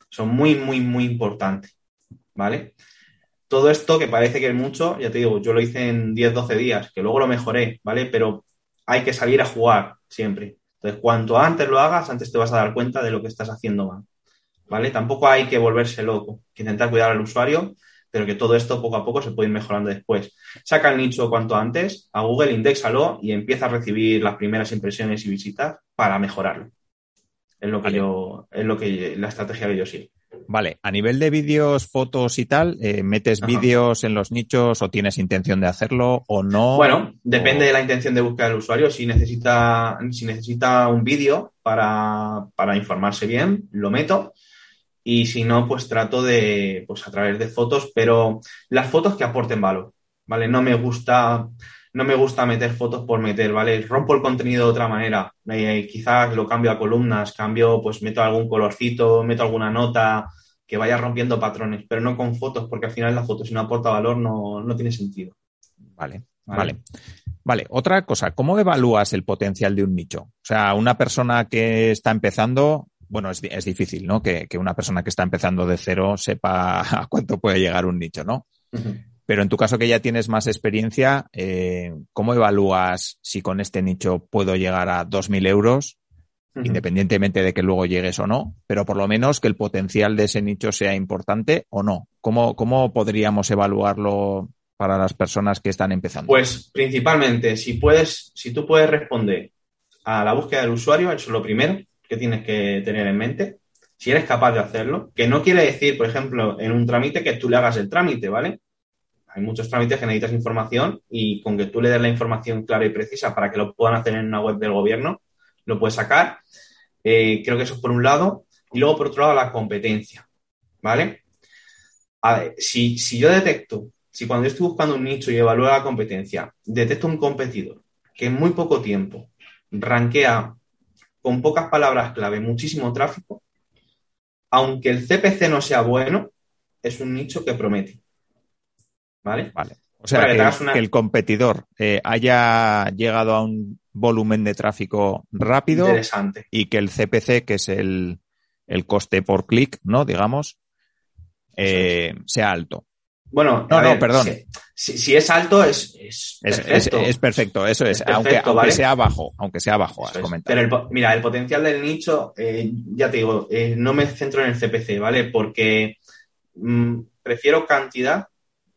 son muy, muy, muy importantes, ¿vale? Todo esto que parece que es mucho, ya te digo, yo lo hice en 10, 12 días, que luego lo mejoré, ¿vale? Pero hay que salir a jugar siempre. Entonces, cuanto antes lo hagas, antes te vas a dar cuenta de lo que estás haciendo mal, ¿vale? Tampoco hay que volverse loco, que intentar cuidar al usuario, pero que todo esto poco a poco se puede ir mejorando después. Saca el nicho cuanto antes, a Google, indexalo y empieza a recibir las primeras impresiones y visitas para mejorarlo. Es lo que yo, es lo que la estrategia que yo sigo. Vale, a nivel de vídeos, fotos y tal, eh, ¿metes vídeos en los nichos o tienes intención de hacerlo o no? Bueno, depende de la intención de búsqueda del usuario. Si necesita, si necesita un vídeo para, para informarse bien, lo meto. Y si no, pues trato de, pues a través de fotos, pero las fotos que aporten valor, ¿vale? No me gusta, no me gusta meter fotos por meter, ¿vale? Rompo el contenido de otra manera. Eh, quizás lo cambio a columnas, cambio, pues meto algún colorcito, meto alguna nota que vaya rompiendo patrones, pero no con fotos, porque al final la foto, si no aporta valor, no, no tiene sentido. Vale, vale. Vale, otra cosa, ¿cómo evalúas el potencial de un nicho? O sea, una persona que está empezando, bueno, es, es difícil, ¿no? Que, que, una persona que está empezando de cero sepa *laughs* a cuánto puede llegar un nicho, ¿no? Pero en tu caso que ya tienes más experiencia, eh, ¿cómo evalúas si con este nicho puedo llegar a 2.000 euros, uh -huh. independientemente de que luego llegues o no, pero por lo menos que el potencial de ese nicho sea importante o no? ¿Cómo, cómo podríamos evaluarlo para las personas que están empezando? Pues principalmente, si puedes, si tú puedes responder a la búsqueda del usuario, eso es lo primero que tienes que tener en mente. Si eres capaz de hacerlo, que no quiere decir, por ejemplo, en un trámite que tú le hagas el trámite, ¿vale? hay muchos trámites que necesitas información y con que tú le des la información clara y precisa para que lo puedan hacer en una web del gobierno, lo puedes sacar. Eh, creo que eso es por un lado. Y luego, por otro lado, la competencia. ¿Vale? Si, si yo detecto, si cuando yo estoy buscando un nicho y evalúo la competencia, detecto un competidor que en muy poco tiempo rankea con pocas palabras clave muchísimo tráfico, aunque el CPC no sea bueno, es un nicho que promete. ¿Vale? Vale. O sea, que, que, una... que, el competidor eh, haya llegado a un volumen de tráfico rápido y que el CPC, que es el, el coste por clic, ¿no? Digamos, eh, sea alto. Bueno, no, no, ver, perdón. Si, si, si, es alto, es, es perfecto. Es, es, perfecto, eso es. perfecto, aunque, sea bajo, aunque sea bajo, has comentado. Pero el, mira, el potencial del nicho, eh, ya te digo, eh, no me centro en el CPC, ¿vale? Porque mmm, prefiero cantidad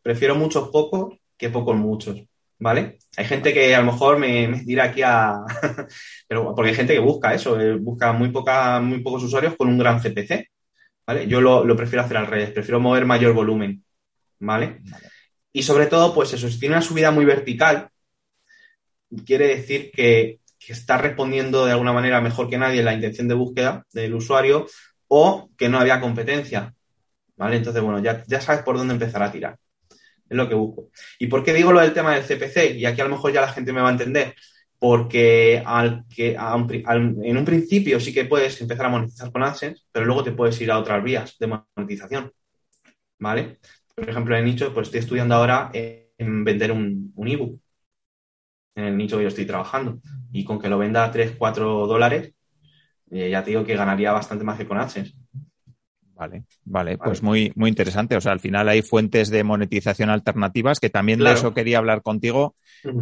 prefiero muchos pocos que pocos muchos, ¿vale? Hay gente que a lo mejor me, me dirá aquí a... *laughs* Pero porque hay gente que busca eso, eh, busca muy, poca, muy pocos usuarios con un gran CPC, ¿vale? Yo lo, lo prefiero hacer al revés, prefiero mover mayor volumen, ¿vale? vale. Y sobre todo, pues eso, si tiene una subida muy vertical, quiere decir que, que está respondiendo de alguna manera mejor que nadie la intención de búsqueda del usuario o que no había competencia, ¿vale? Entonces, bueno, ya, ya sabes por dónde empezar a tirar es lo que busco. ¿Y por qué digo lo del tema del CPC? Y aquí a lo mejor ya la gente me va a entender. Porque al que, a un, al, en un principio sí que puedes empezar a monetizar con AdSense, pero luego te puedes ir a otras vías de monetización. ¿Vale? Por ejemplo, en el nicho, pues estoy estudiando ahora en vender un, un ebook. En el nicho que yo estoy trabajando. Y con que lo venda a 3, 4 dólares, eh, ya te digo que ganaría bastante más que con AdSense. Vale, vale, pues muy, muy interesante. O sea, al final hay fuentes de monetización alternativas que también claro. de eso quería hablar contigo,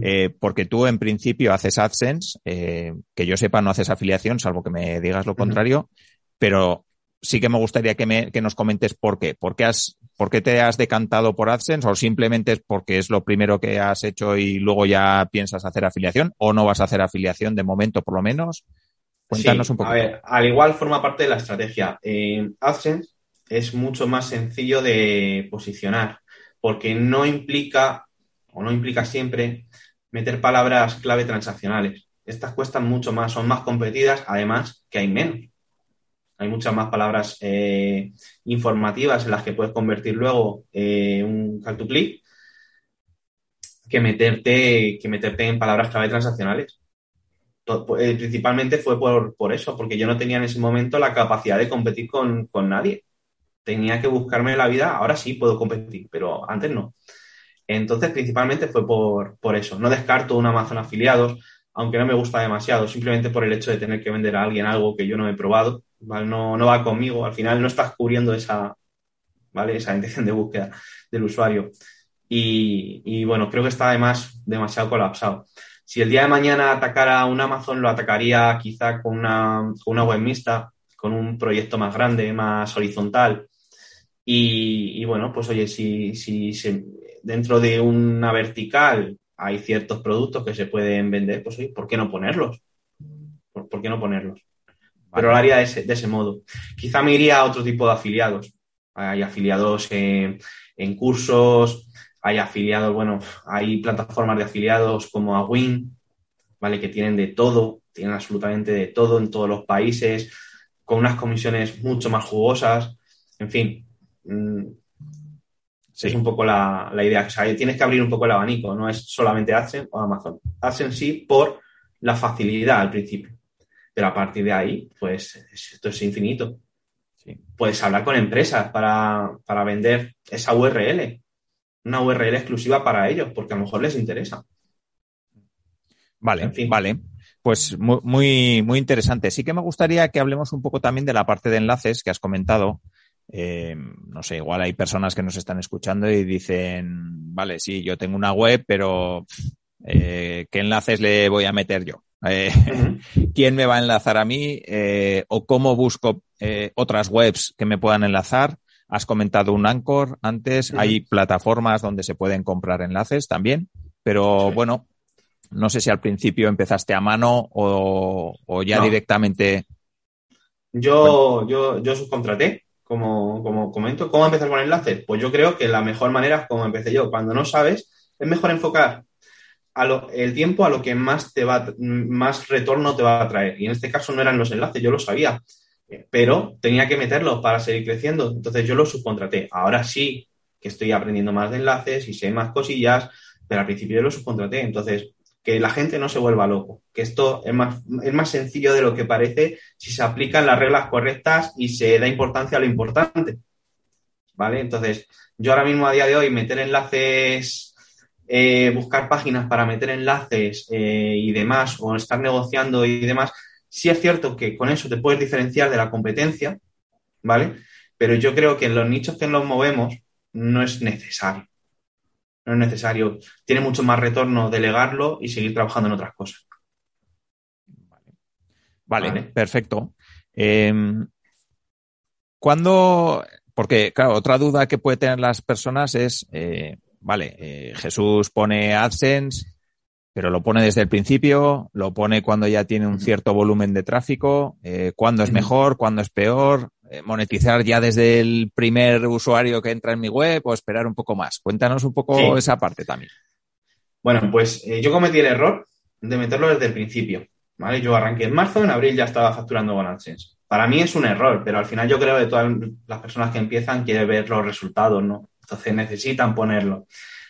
eh, porque tú en principio haces AdSense, eh, que yo sepa no haces afiliación, salvo que me digas lo contrario, pero sí que me gustaría que, me, que nos comentes por qué. ¿Por qué, has, ¿Por qué te has decantado por AdSense o simplemente es porque es lo primero que has hecho y luego ya piensas hacer afiliación o no vas a hacer afiliación de momento por lo menos? Cuéntanos sí, un poco. A ver, al igual forma parte de la estrategia. Eh, AdSense es mucho más sencillo de posicionar porque no implica o no implica siempre meter palabras clave transaccionales. Estas cuestan mucho más, son más competidas, además que hay menos. Hay muchas más palabras eh, informativas en las que puedes convertir luego eh, un call to click que meterte, que meterte en palabras clave transaccionales. Eh, principalmente fue por, eso, porque yo no tenía en ese momento la capacidad de competir con, nadie. Tenía que buscarme la vida, ahora sí puedo competir, pero antes no. Entonces, principalmente fue por, por eso. No descarto un Amazon afiliados, aunque no me gusta demasiado, simplemente por el hecho de tener que vender a alguien algo que yo no he probado, No, no va conmigo, al final no estás cubriendo esa, ¿vale? Esa intención de búsqueda del usuario. Y, bueno, creo que está además demasiado colapsado. Si el día de mañana atacara un Amazon, lo atacaría quizá con una, con una web mixta, con un proyecto más grande, más horizontal. Y, bueno, pues oye, si, si, dentro de una vertical hay ciertos productos que se pueden vender, pues oye, ¿por qué no ponerlos? ¿Por, qué no ponerlos? Pero lo haría de ese, de ese modo. Quizá me iría a otro tipo de afiliados. Hay afiliados en, en cursos, hay afiliados, bueno, hay plataformas de afiliados como Awin, ¿vale? Que tienen de todo, tienen absolutamente de todo en todos los países, con unas comisiones mucho más jugosas. En fin, mm, es un poco la, idea. O sea, tienes que abrir un poco el abanico, no es solamente AdSense o Amazon. AdSense sí por la facilidad al principio, pero a partir de ahí, pues esto es infinito. Puedes hablar con empresas para, para vender esa URL una URL exclusiva para ellos, porque a lo mejor les interesa. Vale, vale. Pues muy, muy interesante. Sí que me gustaría que hablemos un poco también de la parte de enlaces que has comentado. Eh, no sé, igual hay personas que nos están escuchando y dicen, vale, sí, yo tengo una web, pero eh, ¿qué enlaces le voy a meter yo? Eh, *laughs* ¿Quién me va a enlazar a mí? ¿O cómo busco otras webs que me puedan enlazar? Has comentado un Anchor antes, hay plataformas donde se pueden comprar enlaces también, pero bueno, no sé si al principio empezaste a mano o, ya directamente. Yo, yo, yo subcontraté, como, como comento. ¿Cómo empezar con enlaces? Pues yo creo que la mejor manera es como empecé yo. Cuando no sabes, es mejor enfocar el tiempo a lo que más te va, más retorno te va a traer. Y en este caso no eran los enlaces, yo lo sabía pero tenía que meterlo para seguir creciendo. Entonces yo lo subcontraté. Ahora sí que estoy aprendiendo más de enlaces y sé más cosillas, pero al principio yo lo subcontraté. Entonces, que la gente no se vuelva loco, que esto es más, es más sencillo de lo que parece si se aplican las reglas correctas y se da importancia a lo importante. ¿Vale? Entonces, yo ahora mismo a día de hoy meter enlaces, eh, buscar páginas para meter enlaces eh, y demás, o estar negociando y demás, Sí es cierto que con eso te puedes diferenciar de la competencia, ¿vale? Pero yo creo que en los nichos que nos movemos no es necesario. No es necesario. Tiene mucho más retorno delegarlo y seguir trabajando en otras cosas. Vale, perfecto. Em, ¿Cuándo? Porque, claro, otra duda que puede tener las personas es, eh, vale, eh, Jesús pone AdSense, pero lo pone desde el principio, lo pone cuando ya tiene un cierto volumen de tráfico, eh, cuándo es mejor, cuándo es peor, eh, monetizar ya desde el primer usuario que entra en mi web o esperar un poco más. Cuéntanos un poco esa parte también. Bueno, pues eh, yo cometí el error de meterlo desde el principio. ¿vale? Yo arranqué en marzo, en abril ya estaba facturando con AdSense. Para mí es un error, pero al final yo creo que todas las personas que empiezan quieren ver los resultados, ¿no? Entonces necesitan ponerlo.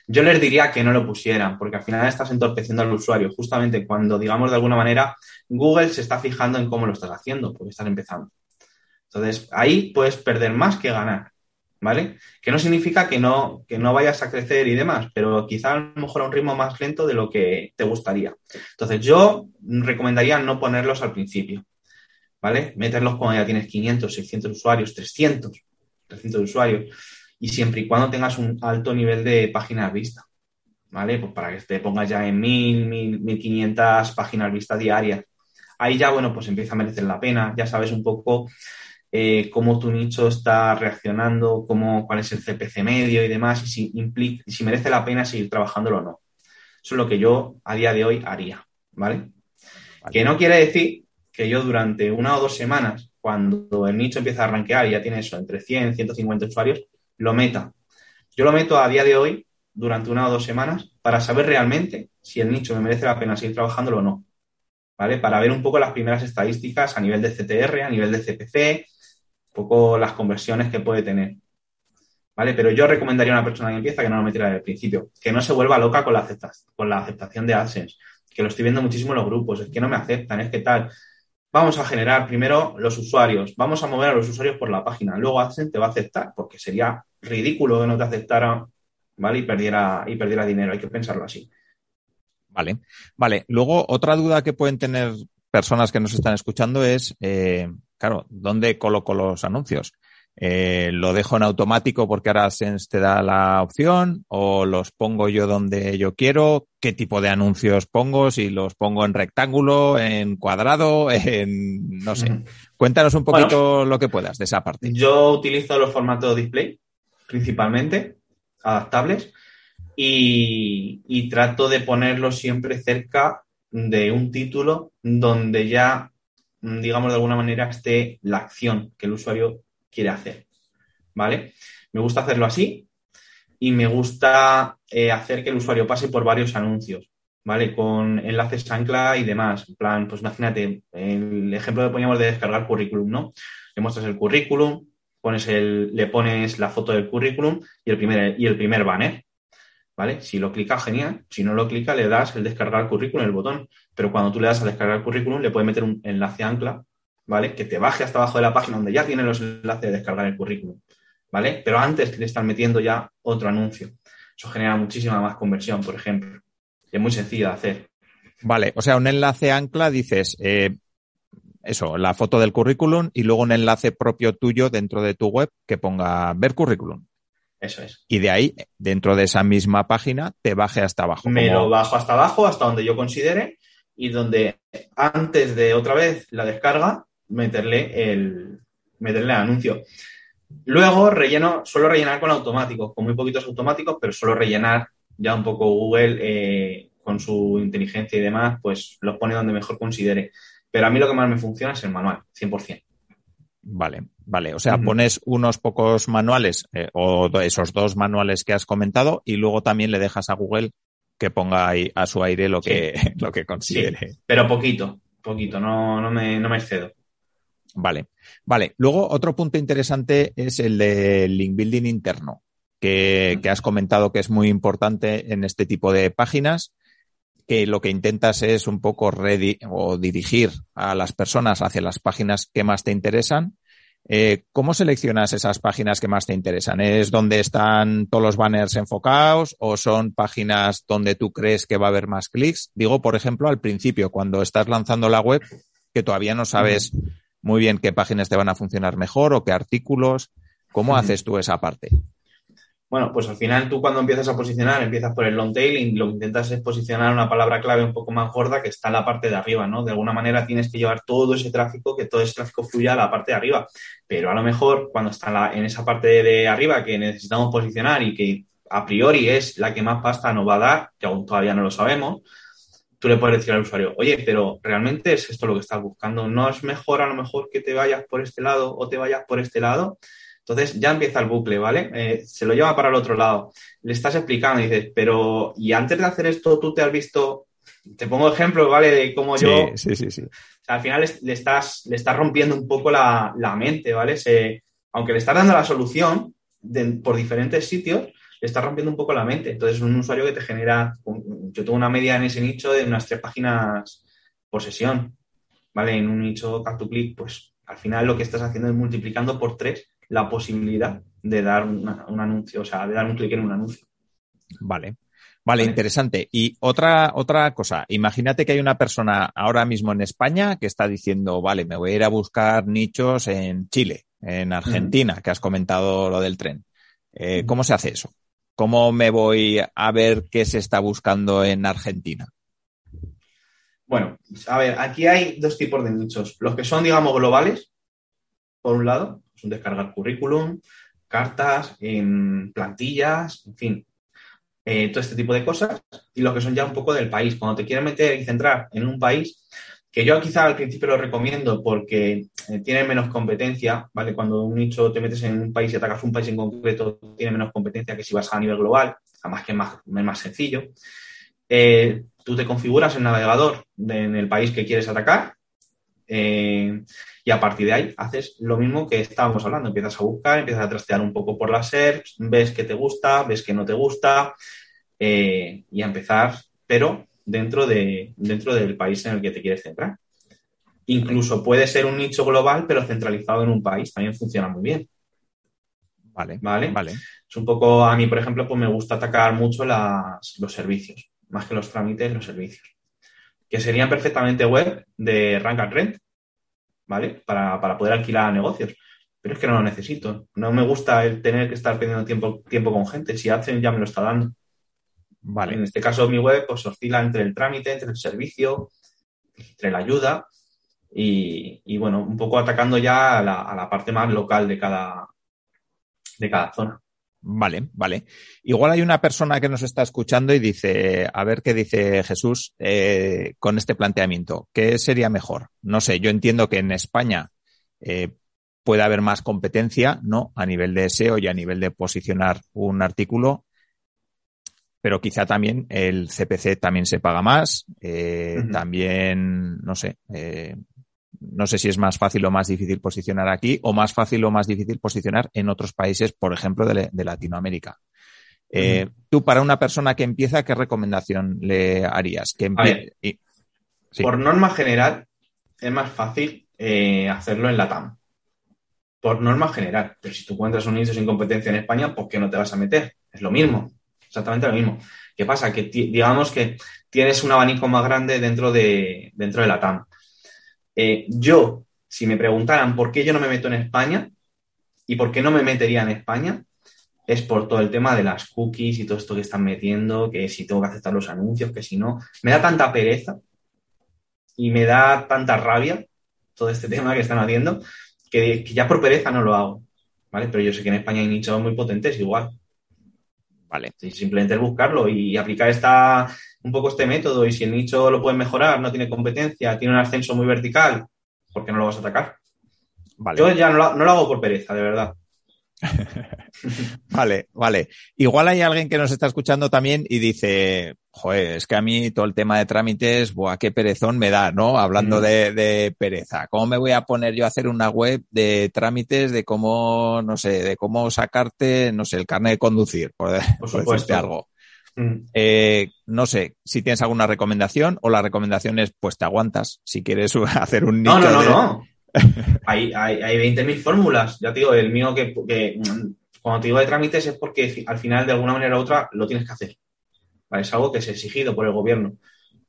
Yo les diría que no lo pusieran, porque al final estás entorpeciendo al usuario, justamente cuando, digamos, de alguna manera, Google se está fijando en cómo lo estás haciendo, porque estás empezando. Entonces, ahí puedes perder más que ganar, ¿vale? Que no significa que no, que no vayas a crecer y demás, pero quizá a lo mejor a un ritmo más lento de lo que te gustaría. Entonces, yo recomendaría no ponerlos al principio, ¿vale? Meterlos cuando ya tienes 500, 600 usuarios, 300, 300 usuarios y siempre y cuando tengas un alto nivel de páginas vistas, ¿vale? Pues para que te pongas ya en 1000, 1500 páginas vistas diarias. Ahí ya, bueno, pues empieza a merecer la pena, ya sabes un poco eh, cómo tu nicho está reaccionando, cómo, cuál es el CPC medio y demás, y si, implica, si merece la pena seguir trabajándolo o no. Eso es lo que yo a día de hoy haría, ¿vale? Que no quiere decir que yo durante una o dos semanas, cuando el nicho empieza a arranquear y ya tiene eso, entre 100 y 150 usuarios, lo meta. Yo lo meto a día de hoy durante una o dos semanas para saber realmente si el nicho me merece la pena seguir trabajándolo o no. ¿vale? Para ver un poco las primeras estadísticas a nivel de CTR, a nivel de CPC, un poco las conversiones que puede tener. ¿Vale? Pero yo recomendaría a una persona que empieza que no lo metiera desde el principio, que no se vuelva loca con la, con la aceptación de AdSense, que lo estoy viendo muchísimo en los grupos, es que no me aceptan, es que tal. Vamos a generar primero los usuarios, vamos a mover a los usuarios por la página, luego AdSense te va a aceptar, porque sería ridículo que no te aceptara, ¿vale? Y perdiera, y perdiera dinero, hay que pensarlo así. Vale, vale. Luego, otra duda que pueden tener personas que nos están escuchando es, eh, claro, ¿dónde coloco los anuncios? Eh, ¿Lo dejo en automático porque ahora Sense te da la opción? ¿O los pongo yo donde yo quiero? ¿Qué tipo de anuncios pongo? Si los pongo en rectángulo, en cuadrado, *laughs* en no sé. Cuéntanos un poquito lo que puedas de esa parte. Yo utilizo los formatos display principalmente, adaptables y, trato de ponerlo siempre cerca de un título donde ya, digamos, de alguna manera esté la acción que el usuario quiere hacer. ¿Vale? Me gusta hacerlo así y me gusta eh, hacer que el usuario pase por varios anuncios, ¿vale? Con enlaces ancla y demás. En plan, pues imagínate, el ejemplo que poníamos de descargar currículum, ¿no? Le muestras el currículum, pones el, le pones la foto del currículum y el primer, y el primer banner. ¿vale? Si lo clica, genial. Si no lo clica, le das el descargar currículum, el botón. Pero cuando tú le das a descargar currículum, le puedes meter un enlace ancla, ¿vale? Que te baje hasta abajo de la página donde ya tiene los enlaces de descargar el currículum, ¿vale? Pero antes le están metiendo ya otro anuncio. Eso genera muchísima más conversión, por ejemplo. es muy sencillo de hacer. Vale, o sea, un enlace ancla dices, eh, eso, la foto del currículum y luego un enlace propio tuyo dentro de tu web que ponga ver currículum. Eso es. Y de ahí, dentro de esa misma página, te baje hasta abajo. Me lo bajo hasta abajo, hasta donde yo considere, y donde antes de otra vez la descarga, meterle el, meterle el anuncio. Luego relleno, suelo rellenar con automáticos, con muy poquitos automáticos, pero suelo rellenar ya un poco Google eh, con su inteligencia y demás, pues los pone donde mejor considere. Pero a mí lo que más me funciona es el manual, 100%. Vale, vale. O sea, pones unos pocos manuales eh, o esos dos manuales que has comentado y luego también le dejas a Google que ponga ahí a su aire lo que, *laughs* lo que considere. pero poquito, poquito, no, no, me, no me excedo. Vale, vale. Luego, otro punto interesante es el de link building interno, que, que has comentado que es muy importante en este tipo de páginas que lo que intentas es un poco o dirigir a las personas hacia las páginas que más te interesan. Eh, ¿Cómo seleccionas esas páginas que más te interesan? ¿Es donde están todos los banners enfocados o son páginas donde tú crees que va a haber más clics? Digo, por ejemplo, al principio, cuando estás lanzando la web, que todavía no sabes muy bien qué páginas te van a funcionar mejor o qué artículos. ¿Cómo haces tú esa parte? Bueno, pues al final tú cuando empiezas a posicionar, empiezas por el long tail y lo que intentas es posicionar una palabra clave un poco más gorda que está en la parte de arriba, ¿no? De alguna manera tienes que llevar todo ese tráfico, que todo ese tráfico fluya a la parte de arriba. Pero a lo mejor cuando está en esa parte de arriba que necesitamos posicionar y que a priori es la que más pasta nos va a dar, que aún todavía no lo sabemos, tú le puedes decir al usuario, oye, pero realmente es esto lo que estás buscando. ¿No es mejor a lo mejor que te vayas por este lado o te vayas por este lado? Entonces ya empieza el bucle, ¿vale? Eh, se lo lleva para el otro lado. Le estás explicando y dices, pero, ¿y antes de hacer esto tú te has visto? Te pongo ejemplo, ¿vale? De cómo yo. Sí, sí, sí. al final le, estás, le estás rompiendo un poco la, mente, ¿vale? Se, aunque le estás dando la solución por diferentes sitios, le estás rompiendo un poco la mente. Entonces, un usuario que te genera. Yo tengo una media en ese nicho de unas tres páginas por sesión, ¿vale? En un nicho click, pues al final lo que estás haciendo es multiplicando por tres la posibilidad de dar un anuncio, o sea, de dar un clic en un anuncio. Vale. Vale, interesante. Y otra, otra cosa, imagínate que hay una persona ahora mismo en España que está diciendo, vale, me voy a ir a buscar nichos en Chile, en Argentina, que has comentado lo del tren. Eh, ¿Cómo se hace eso? ¿Cómo me voy a ver qué se está buscando en Argentina? Bueno, a ver, aquí hay dos tipos de nichos. Los que son, digamos, globales, por un lado, son descargar currículum, cartas, en plantillas, en fin, eh, todo este tipo de cosas. Y los que son ya un poco del país. Cuando te quieres meter y centrar en un país, que yo quizá al principio lo recomiendo porque eh, tiene menos competencia, ¿vale? Cuando un nicho te metes en un país y atacas un país en concreto, tiene menos competencia que si vas a nivel global, además que es más, más sencillo. Eh, tú te configuras el navegador en el país que quieres atacar eh, y a partir de ahí haces lo mismo que estábamos hablando. Empiezas a buscar, empiezas a trastear un poco por las SERPs, ves que te gusta, ves que no te gusta y a empezar, pero dentro, de, dentro del país en el que te quieres centrar. Incluso puede ser un nicho global, pero centralizado en un país. También funciona muy bien. Vale. Vale. Vale. Es un poco, a mí, por ejemplo, pues me gusta atacar mucho las, los servicios, más que los trámites, los servicios. Que serían perfectamente web de Rank and Rent, ¿vale? Para, para poder alquilar negocios. Pero es que no lo necesito. No me gusta el tener que estar perdiendo tiempo, tiempo con gente. Si hacen ya me lo está dando. Vale. En este caso, mi web pues oscila entre el trámite, entre el servicio, entre la ayuda y, y bueno, un poco atacando ya a la, a la, parte más local de cada, de cada zona. Vale, vale. Igual hay una persona que nos está escuchando y dice, a ver qué dice Jesús eh, con este planteamiento. ¿Qué sería mejor? No sé, yo entiendo que en España eh, puede haber más competencia, ¿no? A nivel de SEO y a nivel de posicionar un artículo, pero quizá también el CPC también se paga más, eh, uh -huh. también, no sé, eh, no sé si es más fácil o más difícil posicionar aquí o más fácil o más difícil posicionar en otros países, por ejemplo, de, de Latinoamérica. Eh, uh -huh. Tú, para una persona que empieza, ¿qué recomendación le harías? Que ver, y, sí. Por norma general, es más fácil eh, hacerlo en la TAM. Por norma general. Pero si tú encuentras un nicho sin competencia en España, ¿por qué no te vas a meter? Es lo mismo. Exactamente lo mismo. ¿Qué pasa? Que digamos que tienes un abanico más grande dentro de, dentro de la TAM. Eh, yo, si me preguntaran por qué yo no me meto en España y por qué no me metería en España, es por todo el tema de las cookies y todo esto que están metiendo, que si tengo que aceptar los anuncios, que si no. Me da tanta pereza y me da tanta rabia todo este *laughs* tema que están haciendo que, que ya por pereza no lo hago. ¿Vale? Pero yo sé que en España hay nichos muy potentes igual. Vale. Simplemente el buscarlo y aplicar esta, un poco este método y si el nicho lo puedes mejorar, no tiene competencia, tiene un ascenso muy vertical, ¿por qué no lo vas a atacar? Vale. Yo ya no lo, no lo hago por pereza, de verdad. *laughs* vale, vale. Igual hay alguien que nos está escuchando también y dice, joder, es que a mí todo el tema de trámites, buah, qué perezón me da, ¿no? Hablando mm. de, de, pereza. ¿Cómo me voy a poner yo a hacer una web de trámites de cómo, no sé, de cómo sacarte, no sé, el carnet de conducir, por, por, *laughs* por decirte algo? Mm. Eh, no sé si tienes alguna recomendación o la recomendación es, pues te aguantas si quieres *laughs* hacer un nicho No, no, no, de... no *laughs* hay, hay, hay 20.000 fórmulas. Ya te digo, el mío que, que, cuando te digo de trámites es porque al final de alguna manera u otra lo tienes que hacer. Es algo que es exigido por el gobierno.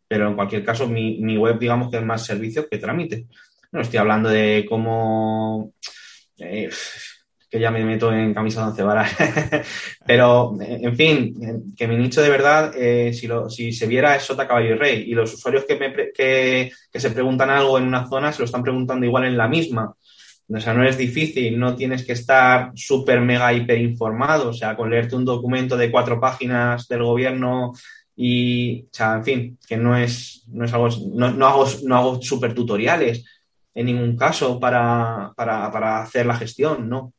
Pero en cualquier caso, mi, mi web, digamos que es más servicio que trámite. No estoy hablando de cómo. Eh, que ya me meto en camisa de once varas. *laughs* Pero, en fin, que mi nicho de verdad, eh, si, lo, si se viera es Sota, Caballo y Rey. Y los usuarios que, me, que, que se preguntan algo en una zona se lo están preguntando igual en la misma. O sea, no es difícil, no tienes que estar súper, mega, hiper informado. O sea, con leerte un documento de cuatro páginas del gobierno y, o sea, en fin, que no es, no es algo, no, no hago, no hago súper tutoriales en ningún caso para, para, para hacer la gestión, ¿no?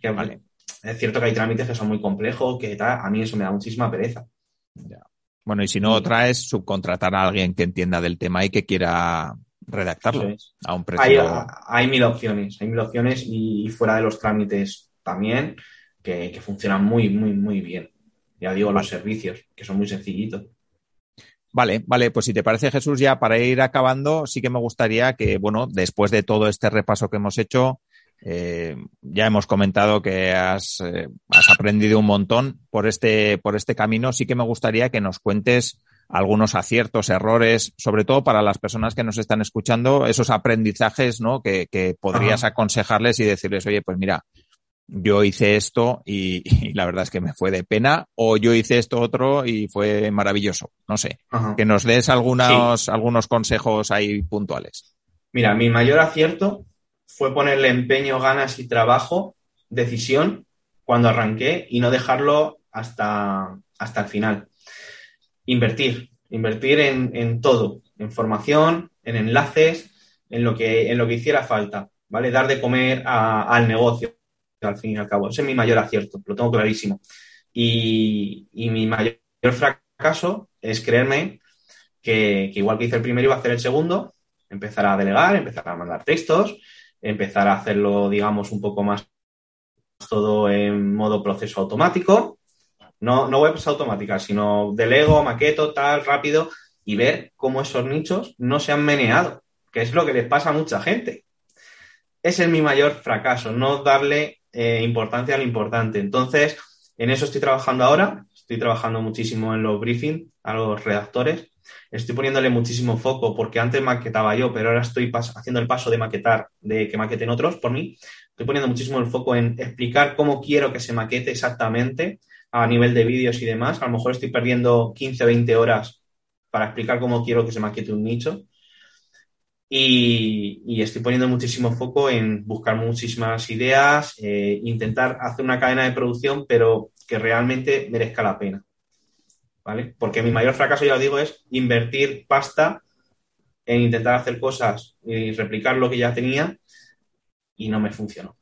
Que, vale. Es cierto que hay trámites que son muy complejos, que tal, a mí eso me da muchísima pereza. Ya. Bueno, y si no, otra es subcontratar a alguien que entienda del tema y que quiera redactarlo es. a un precio. Hay, hay, mil opciones, hay mil opciones y, fuera de los trámites también, que, que funcionan muy, muy, muy bien. Ya digo, los servicios, que son muy sencillitos. Vale, vale, pues si te parece Jesús, ya para ir acabando, sí que me gustaría que, bueno, después de todo este repaso que hemos hecho, eh, ya hemos comentado que has, eh, has, aprendido un montón por este, por este camino. Sí que me gustaría que nos cuentes algunos aciertos, errores, sobre todo para las personas que nos están escuchando, esos aprendizajes ¿no? que, que podrías Ajá. aconsejarles y decirles, oye, pues mira, yo hice esto y, y, la verdad es que me fue de pena, o yo hice esto otro y fue maravilloso. No sé, Ajá. que nos des algunos, sí. algunos consejos ahí puntuales. Mira, mi mayor acierto fue ponerle empeño, ganas y trabajo, decisión, cuando arranqué y no dejarlo hasta, hasta el final. Invertir, invertir en, en todo, en formación, en enlaces, en lo que, en lo que hiciera falta, ¿vale? Dar de comer a, al negocio, al fin y al cabo. Ese es mi mayor acierto, lo tengo clarísimo. Y, y mi mayor fracaso es creerme que, que, igual que hice el primero iba a hacer el segundo, empezar a delegar, empezar a mandar textos, empezar a hacerlo, digamos, un poco más todo en modo proceso automático. No, no webs automáticas, sino delego, maqueto, tal, rápido, y ver cómo esos nichos no se han meneado, que es lo que les pasa a mucha gente. Ese es mi mayor fracaso, no darle eh, importancia a lo importante. Entonces, en eso estoy trabajando ahora, estoy trabajando muchísimo en los briefings a los redactores, estoy poniéndole muchísimo foco porque antes maquetaba yo, pero ahora estoy haciendo el paso de maquetar, de que maqueten otros por mí. Estoy poniendo muchísimo el foco en explicar cómo quiero que se maquete exactamente a nivel de vídeos y demás. A lo mejor estoy perdiendo 15, 20 horas para explicar cómo quiero que se maquete un nicho. Y, estoy poniendo muchísimo foco en buscar muchísimas ideas, eh, intentar hacer una cadena de producción, pero que realmente merezca la pena. ¿Vale? Porque mi mayor fracaso, ya os digo, es invertir pasta en intentar hacer cosas y replicar lo que ya tenía y no me funcionó.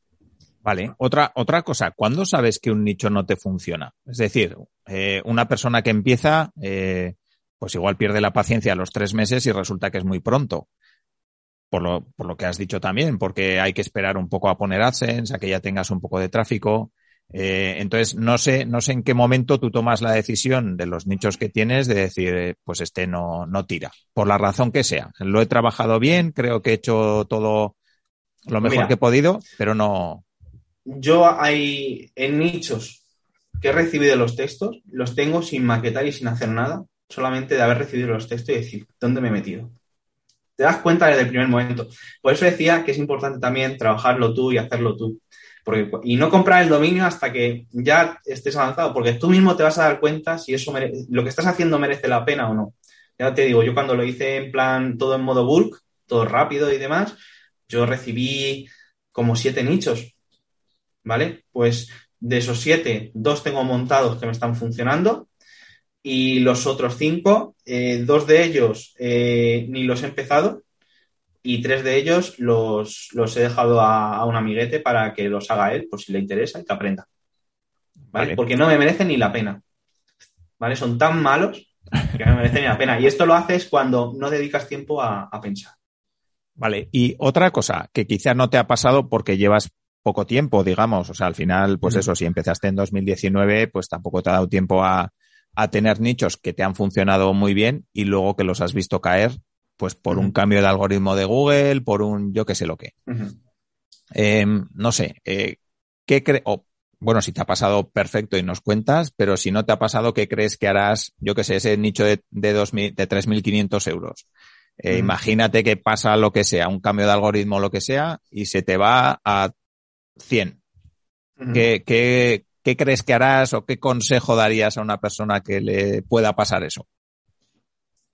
Vale, otra, otra cosa, ¿cuándo sabes que un nicho no te funciona? Es decir, eh, una persona que empieza, eh, pues igual pierde la paciencia a los tres meses y resulta que es muy pronto. Por lo, por lo que has dicho también, porque hay que esperar un poco a poner AdSense, a que ya tengas un poco de tráfico. Eh, entonces, no sé, no sé en qué momento tú tomas la decisión de los nichos que tienes de decir, pues este no, no tira, por la razón que sea. Lo he trabajado bien, creo que he hecho todo lo mejor que he podido, pero no. Yo hay en nichos que he recibido los textos, los tengo sin maquetar y sin hacer nada, solamente de haber recibido los textos y decir, ¿dónde me he metido? Te das cuenta desde el primer momento. Por eso decía que es importante también trabajarlo tú y hacerlo tú. Porque, y no comprar el dominio hasta que ya estés avanzado, porque tú mismo te vas a dar cuenta si eso lo que estás haciendo merece la pena o no. Ya te digo, yo cuando lo hice en plan todo en modo bulk, todo rápido y demás, yo recibí como siete nichos, ¿vale? Pues de esos siete, dos tengo montados que me están funcionando y los otros cinco, eh, dos de ellos eh, ni los he empezado y tres de ellos los, los he dejado a, un amiguete para que los haga él, por si le interesa y que aprenda. ¿Vale? Porque no me merecen ni la pena. ¿Vale? Son tan malos que no me merecen ni la pena. Y esto lo haces cuando no dedicas tiempo a pensar. Vale, y otra cosa que quizá no te ha pasado porque llevas poco tiempo, digamos, o sea, al final, pues eso, si empezaste en 2019, pues tampoco te ha dado tiempo a, a tener nichos que te han funcionado muy bien y luego que los has visto caer, pues por un cambio de algoritmo de Google, por un yo qué sé lo que. Em, no sé, eh, ¿qué crees? bueno, si te ha pasado, perfecto y nos cuentas, pero si no te ha pasado, ¿qué crees que harás, yo qué sé, ese nicho de, de, de 3.500 euros? Eh, imagínate que pasa lo que sea, un cambio de algoritmo o lo que sea, y se te va a 100. ¿Qué, qué, crees que harás o qué consejo darías a una persona que le pueda pasar eso?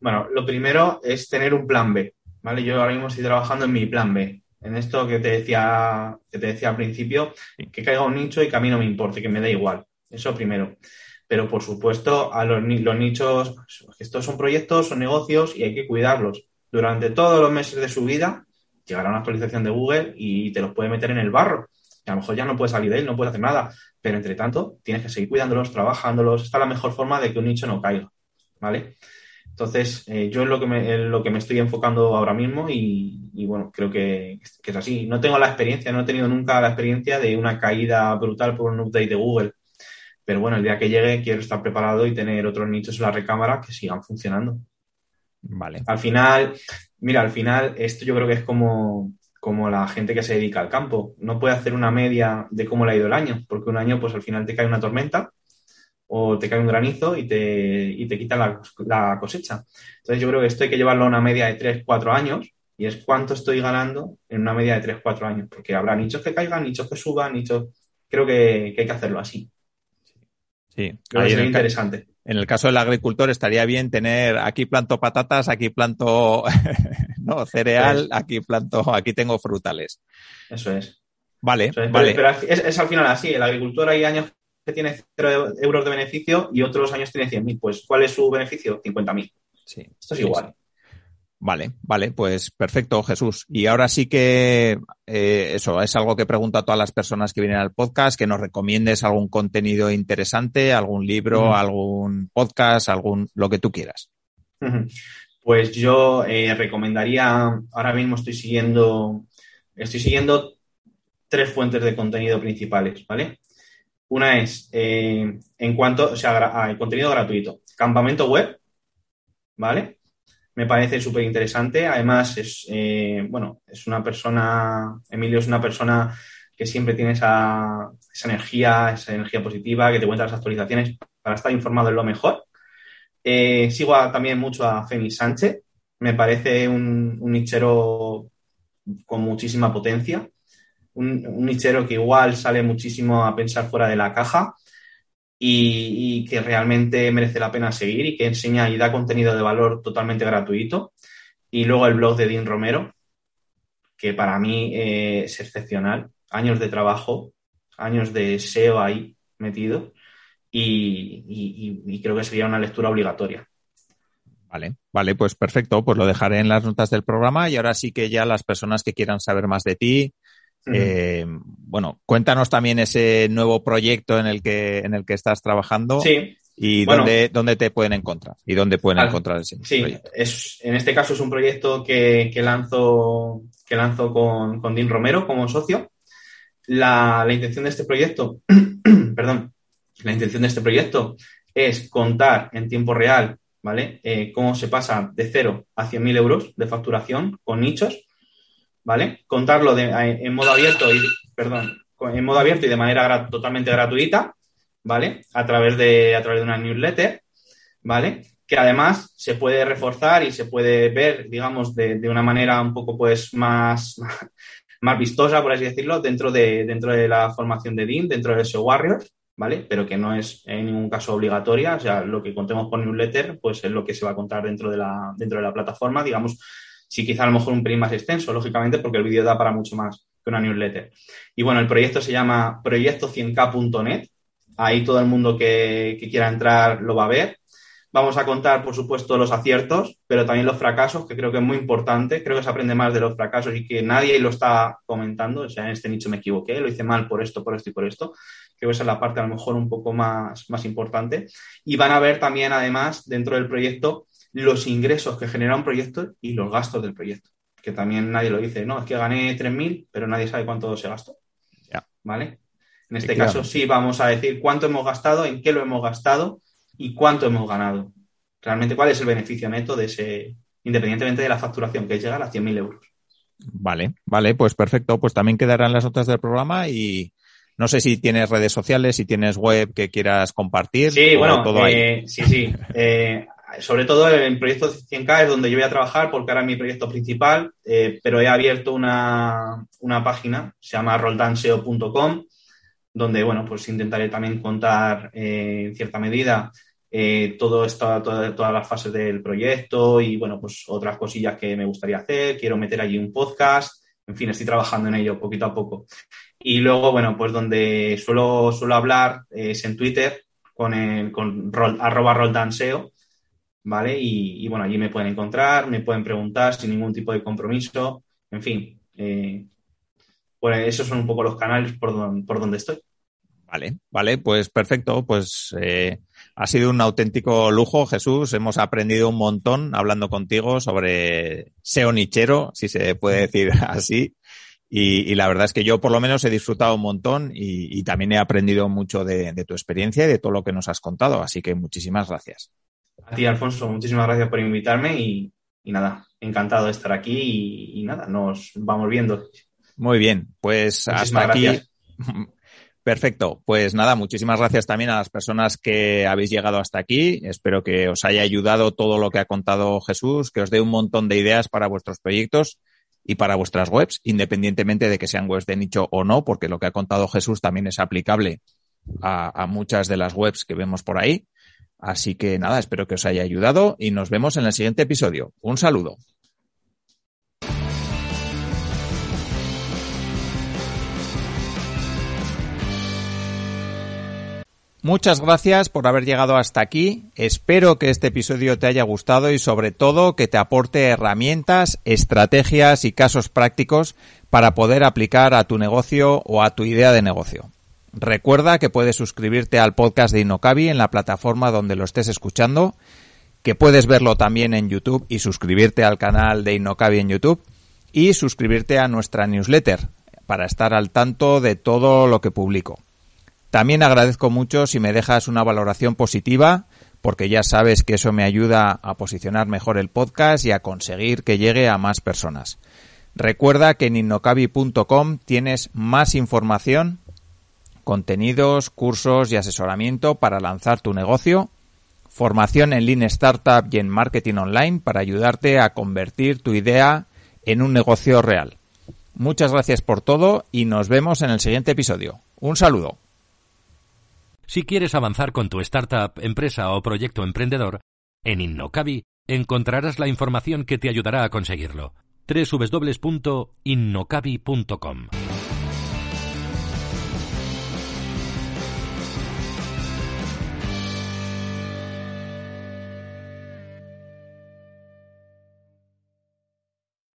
Bueno, lo primero es tener un plan B, ¿vale? Yo ahora mismo estoy trabajando en mi plan B. En esto que te decía, que te decía al principio, que caiga un nicho y que a mí no me importe, que me da igual. Eso primero. Pero por supuesto, a los, los nichos, estos son proyectos, son negocios y hay que cuidarlos durante todos los meses de su vida, llegará una actualización de Google y te los puede meter en el barro. Y a lo mejor ya no puedes salir de él, no puedes hacer nada. Pero entre tanto, tienes que seguir cuidándolos, trabajándolos. Esta es la mejor forma de que un nicho no caiga. ¿Vale? Entonces, eh, yo es lo que, me, lo que me estoy enfocando ahora mismo y, bueno, creo que, que, es así. No tengo la experiencia, no he tenido nunca la experiencia de una caída brutal por un update de Google. Pero bueno, el día que llegue quiero estar preparado y tener otros nichos en la recámara que sigan funcionando. Vale. Al final, mira, al final esto yo creo que es como, como la gente que se dedica al campo. No puede hacer una media de cómo le ha ido el año, porque un año pues al final te cae una tormenta o te cae un granizo y te, y te quita la, cosecha. Entonces yo creo que esto hay que llevarlo a una media de 3, 4 años y es cuánto estoy ganando en una media de 3, 4 años, porque habrá nichos que caigan, nichos que suban, nichos... Creo que, hay que hacerlo así. Sí, creo que sería interesante en el caso del agricultor estaría bien tener aquí planto patatas, aquí planto *laughs* no, cereal, aquí planto, aquí tengo frutales. Eso es. Vale, vale. Pero, es, al final así, el agricultor hay años que tiene 0 euros de beneficio y otros años tiene 100.000. Pues, ¿cuál es su beneficio? 50.000. Sí. Esto es igual. Vale, vale, pues perfecto, Jesús. Y ahora sí que eh, eso es algo que pregunto a todas las personas que vienen al podcast, que nos recomiendes algún contenido interesante, algún libro, algún podcast, algún lo que tú quieras. Pues yo eh, recomendaría, ahora mismo estoy siguiendo, estoy siguiendo tres fuentes de contenido principales, ¿vale? Una es, eh, en cuanto, o sea, al contenido gratuito, campamento web, ¿vale? Me parece súper interesante. Además, es, eh, bueno, es una persona, Emilio es una persona que siempre tiene esa, esa, energía, esa energía positiva, que te cuenta las actualizaciones para estar informado en lo mejor. Eh, sigo también mucho a Femi Sánchez, me parece un, un nichero con muchísima potencia un, nichero que igual sale muchísimo a pensar fuera de la caja y, que realmente merece la pena seguir y que enseña y da contenido de valor totalmente gratuito. Y luego el blog de Dean Romero, que para mí eh, es excepcional. Años de trabajo, años de SEO ahí metido y, y creo que sería una lectura obligatoria. Vale, vale, pues perfecto. Pues lo dejaré en las notas del programa y ahora sí que ya las personas que quieran saber más de ti, eh, bueno, cuéntanos también ese nuevo proyecto en el que, en el que estás trabajando. Sí. Y dónde, dónde te pueden encontrar y dónde pueden encontrar ese sí, Es, en este caso es un proyecto que, que lanzo, que lanzo con, con Dean Romero como socio. La, la intención de este proyecto, *clears throat* perdón, la intención de este proyecto es contar en tiempo real, ¿vale? Eh, cómo se pasa de cero a 100.000 euros de facturación con nichos ¿vale? Contarlo en modo abierto y, perdón, en modo abierto y de manera totalmente gratuita, ¿vale? A través de, a través de una newsletter, ¿vale? Que además se puede reforzar y se puede ver, digamos, de, una manera un poco, pues, más, *laughs* más vistosa, por así decirlo, dentro de, dentro de la formación de DIN, dentro de SEO Warriors, ¿vale? Pero que no es en ningún caso obligatoria, o sea, lo que contemos por newsletter, pues es lo que se va a contar dentro de la, dentro de la plataforma, digamos, Sí, quizá a lo mejor un pelín más extenso, lógicamente, porque el vídeo da para mucho más que una newsletter. Y bueno, el proyecto se llama proyecto100k.net. Ahí todo el mundo que, quiera entrar lo va a ver. Vamos a contar, por supuesto, los aciertos, pero también los fracasos, que creo que es muy importante. Creo que se aprende más de los fracasos y que nadie lo está comentando. O sea, en este nicho me equivoqué, lo hice mal por esto, por esto y por esto. Creo que esa es la parte a lo mejor un poco más, más importante. Y van a ver también, además, dentro del proyecto, los ingresos que genera un proyecto y los gastos del proyecto. Que también nadie lo dice, no, es que gané 3.000, pero nadie sabe cuánto se gastó. Ya. ¿Vale? En este caso sí vamos a decir cuánto hemos gastado, en qué lo hemos gastado y cuánto hemos ganado. Realmente cuál es el beneficio neto de ese, independientemente de la facturación, que es llegar a 100.000 euros. Vale, vale, pues perfecto. Pues también quedarán las notas del programa y no sé si tienes redes sociales, si tienes web que quieras compartir. Sí, bueno, todo eh, sí, sí. *laughs* Eh, sobre todo en proyecto 100K es donde yo voy a trabajar porque ahora es mi proyecto principal, eh, pero he abierto una, página, se llama roldanseo.com, donde, bueno, pues intentaré también contar eh, en cierta medida eh, todo esto, todas las fases del proyecto y, bueno, pues otras cosillas que me gustaría hacer. Quiero meter allí un podcast. En fin, estoy trabajando en ello poquito a poco. Y luego, bueno, pues donde suelo, suelo hablar es en Twitter con, el, con arroba roldanseo ¿vale? Y, bueno, allí me pueden encontrar, me pueden preguntar sin ningún tipo de compromiso, en fin. Eh, pues esos son un poco los canales por, por donde estoy. Vale, vale, pues perfecto. Pues eh, ha sido un auténtico lujo, Jesús. Hemos aprendido un montón hablando contigo sobre SEO nichero, si se puede decir *laughs* así. Y, la verdad es que yo por lo menos he disfrutado un montón y, también he aprendido mucho de, tu experiencia y de todo lo que nos has contado. Así que muchísimas gracias. A ti, Alfonso, muchísimas gracias por invitarme y, nada, encantado de estar aquí y, nada, nos vamos viendo. Muy bien, pues hasta aquí. *laughs* Perfecto, pues nada, muchísimas gracias también a las personas que habéis llegado hasta aquí. Espero que os haya ayudado todo lo que ha contado Jesús, que os dé un montón de ideas para vuestros proyectos y para vuestras webs, independientemente de que sean webs de nicho o no, porque lo que ha contado Jesús también es aplicable a muchas de las webs que vemos por ahí. Así que nada, espero que os haya ayudado y nos vemos en el siguiente episodio. Un saludo. Muchas gracias por haber llegado hasta aquí. Espero que este episodio te haya gustado y sobre todo que te aporte herramientas, estrategias y casos prácticos para poder aplicar a tu negocio o a tu idea de negocio. Recuerda que puedes suscribirte al podcast de Inocabi en la plataforma donde lo estés escuchando que puedes verlo también en YouTube y suscribirte al canal de Innocabi en YouTube y suscribirte a nuestra newsletter para estar al tanto de todo lo que publico. También agradezco mucho si me dejas una valoración positiva porque ya sabes que eso me ayuda a posicionar mejor el podcast y a conseguir que llegue a más personas. Recuerda que en innocabi.com tienes más información, contenidos, cursos y asesoramiento para lanzar tu negocio, formación en Lean Startup y en marketing online para ayudarte a convertir tu idea en un negocio real. Muchas gracias por todo y nos vemos en el siguiente episodio. Un saludo. Si quieres avanzar con tu startup, empresa o proyecto emprendedor, en Innocabi encontrarás la información que te ayudará a conseguirlo. www.innocabi.com